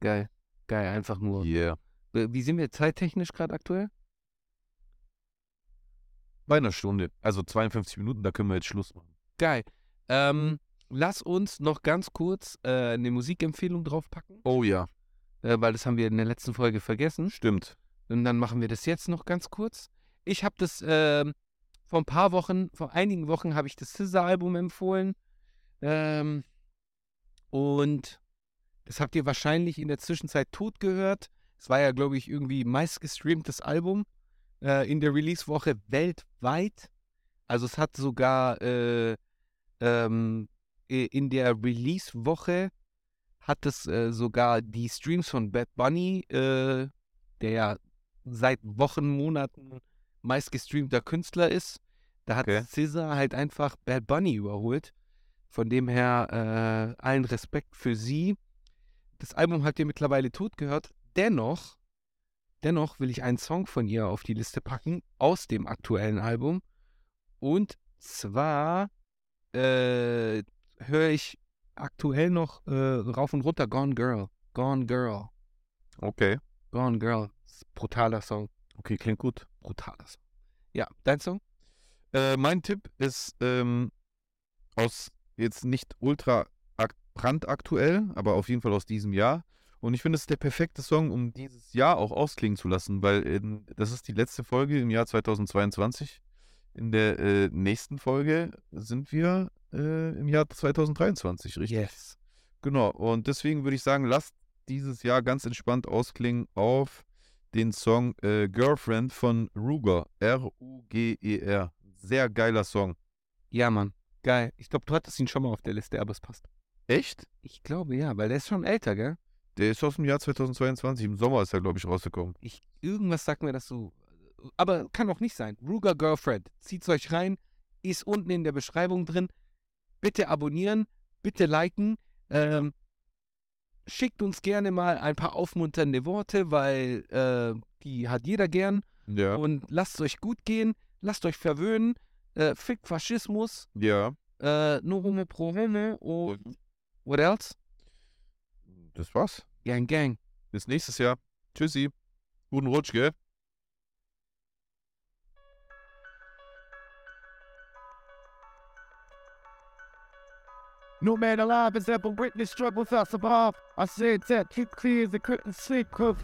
geil. Geil, einfach nur. Yeah. Wie sind wir zeittechnisch gerade aktuell? Bei einer Stunde. Also 52 Minuten, da können wir jetzt Schluss machen. Geil. Ähm, lass uns noch ganz kurz äh, eine Musikempfehlung draufpacken, Oh ja, äh, weil das haben wir in der letzten Folge vergessen. stimmt. Und dann machen wir das jetzt noch ganz kurz. Ich habe das ähm, vor ein paar Wochen, vor einigen Wochen habe ich das Scissor-Album empfohlen. Ähm, und das habt ihr wahrscheinlich in der Zwischenzeit tot gehört. Es war ja, glaube ich, irgendwie meistgestreamtes Album äh, in der Release-Woche weltweit. Also es hat sogar äh, ähm, in der Release-Woche hat es äh, sogar die Streams von Bad Bunny, äh, der ja seit Wochen, Monaten meistgestreamter Künstler ist. Da hat Okay. Scissor halt einfach Bad Bunny überholt. Von dem her äh, allen Respekt für sie. Das Album habt ihr mittlerweile tot gehört. Dennoch, dennoch will ich einen Song von ihr auf die Liste packen aus dem aktuellen Album. Und zwar äh, höre ich aktuell noch äh, rauf und runter Gone Girl. Gone Girl. Okay. Gone Girl. Brutaler Song. Okay, klingt gut. Brutaler Song. Ja, dein Song? Äh, mein Tipp ist ähm, aus jetzt nicht ultra ak brandaktuell, aber auf jeden Fall aus diesem Jahr. Und ich finde, es ist der perfekte Song, um dieses Jahr auch ausklingen zu lassen, weil in, das ist die letzte Folge im Jahr 2022. In der äh, nächsten Folge sind wir äh, im Jahr 2023, richtig? Yes. Genau, und deswegen würde ich sagen, lasst dieses Jahr ganz entspannt ausklingen auf den Song äh, Girlfriend von Ruger. R-U-G-E-R. E Sehr geiler Song. Ja, Mann. Geil. Ich glaube, du hattest ihn schon mal auf der Liste, aber es passt. Echt? Ich glaube ja, weil der ist schon älter, gell? Der ist aus dem Jahr 2022. Im Sommer ist er, glaube ich, rausgekommen. Ich, irgendwas sagt mir das so. Aber kann auch nicht sein. Ruger Girlfriend. Zieht's euch rein. Ist unten in der Beschreibung drin. Bitte abonnieren. Bitte liken. Ähm, schickt uns gerne mal ein paar aufmunternde Worte, weil äh, die hat jeder gern. Ja. Und lasst es euch gut gehen. Lasst euch verwöhnen. Äh, fickt Faschismus. Ja. Äh, no homo pro homo. Und what else? Das war's. Gang, gang. Bis nächstes Jahr. Tschüssi. Guten Rutsch, gell? No man alive has ever witnessed struggles out above. I said that keep clear as they couldn't sleep, cause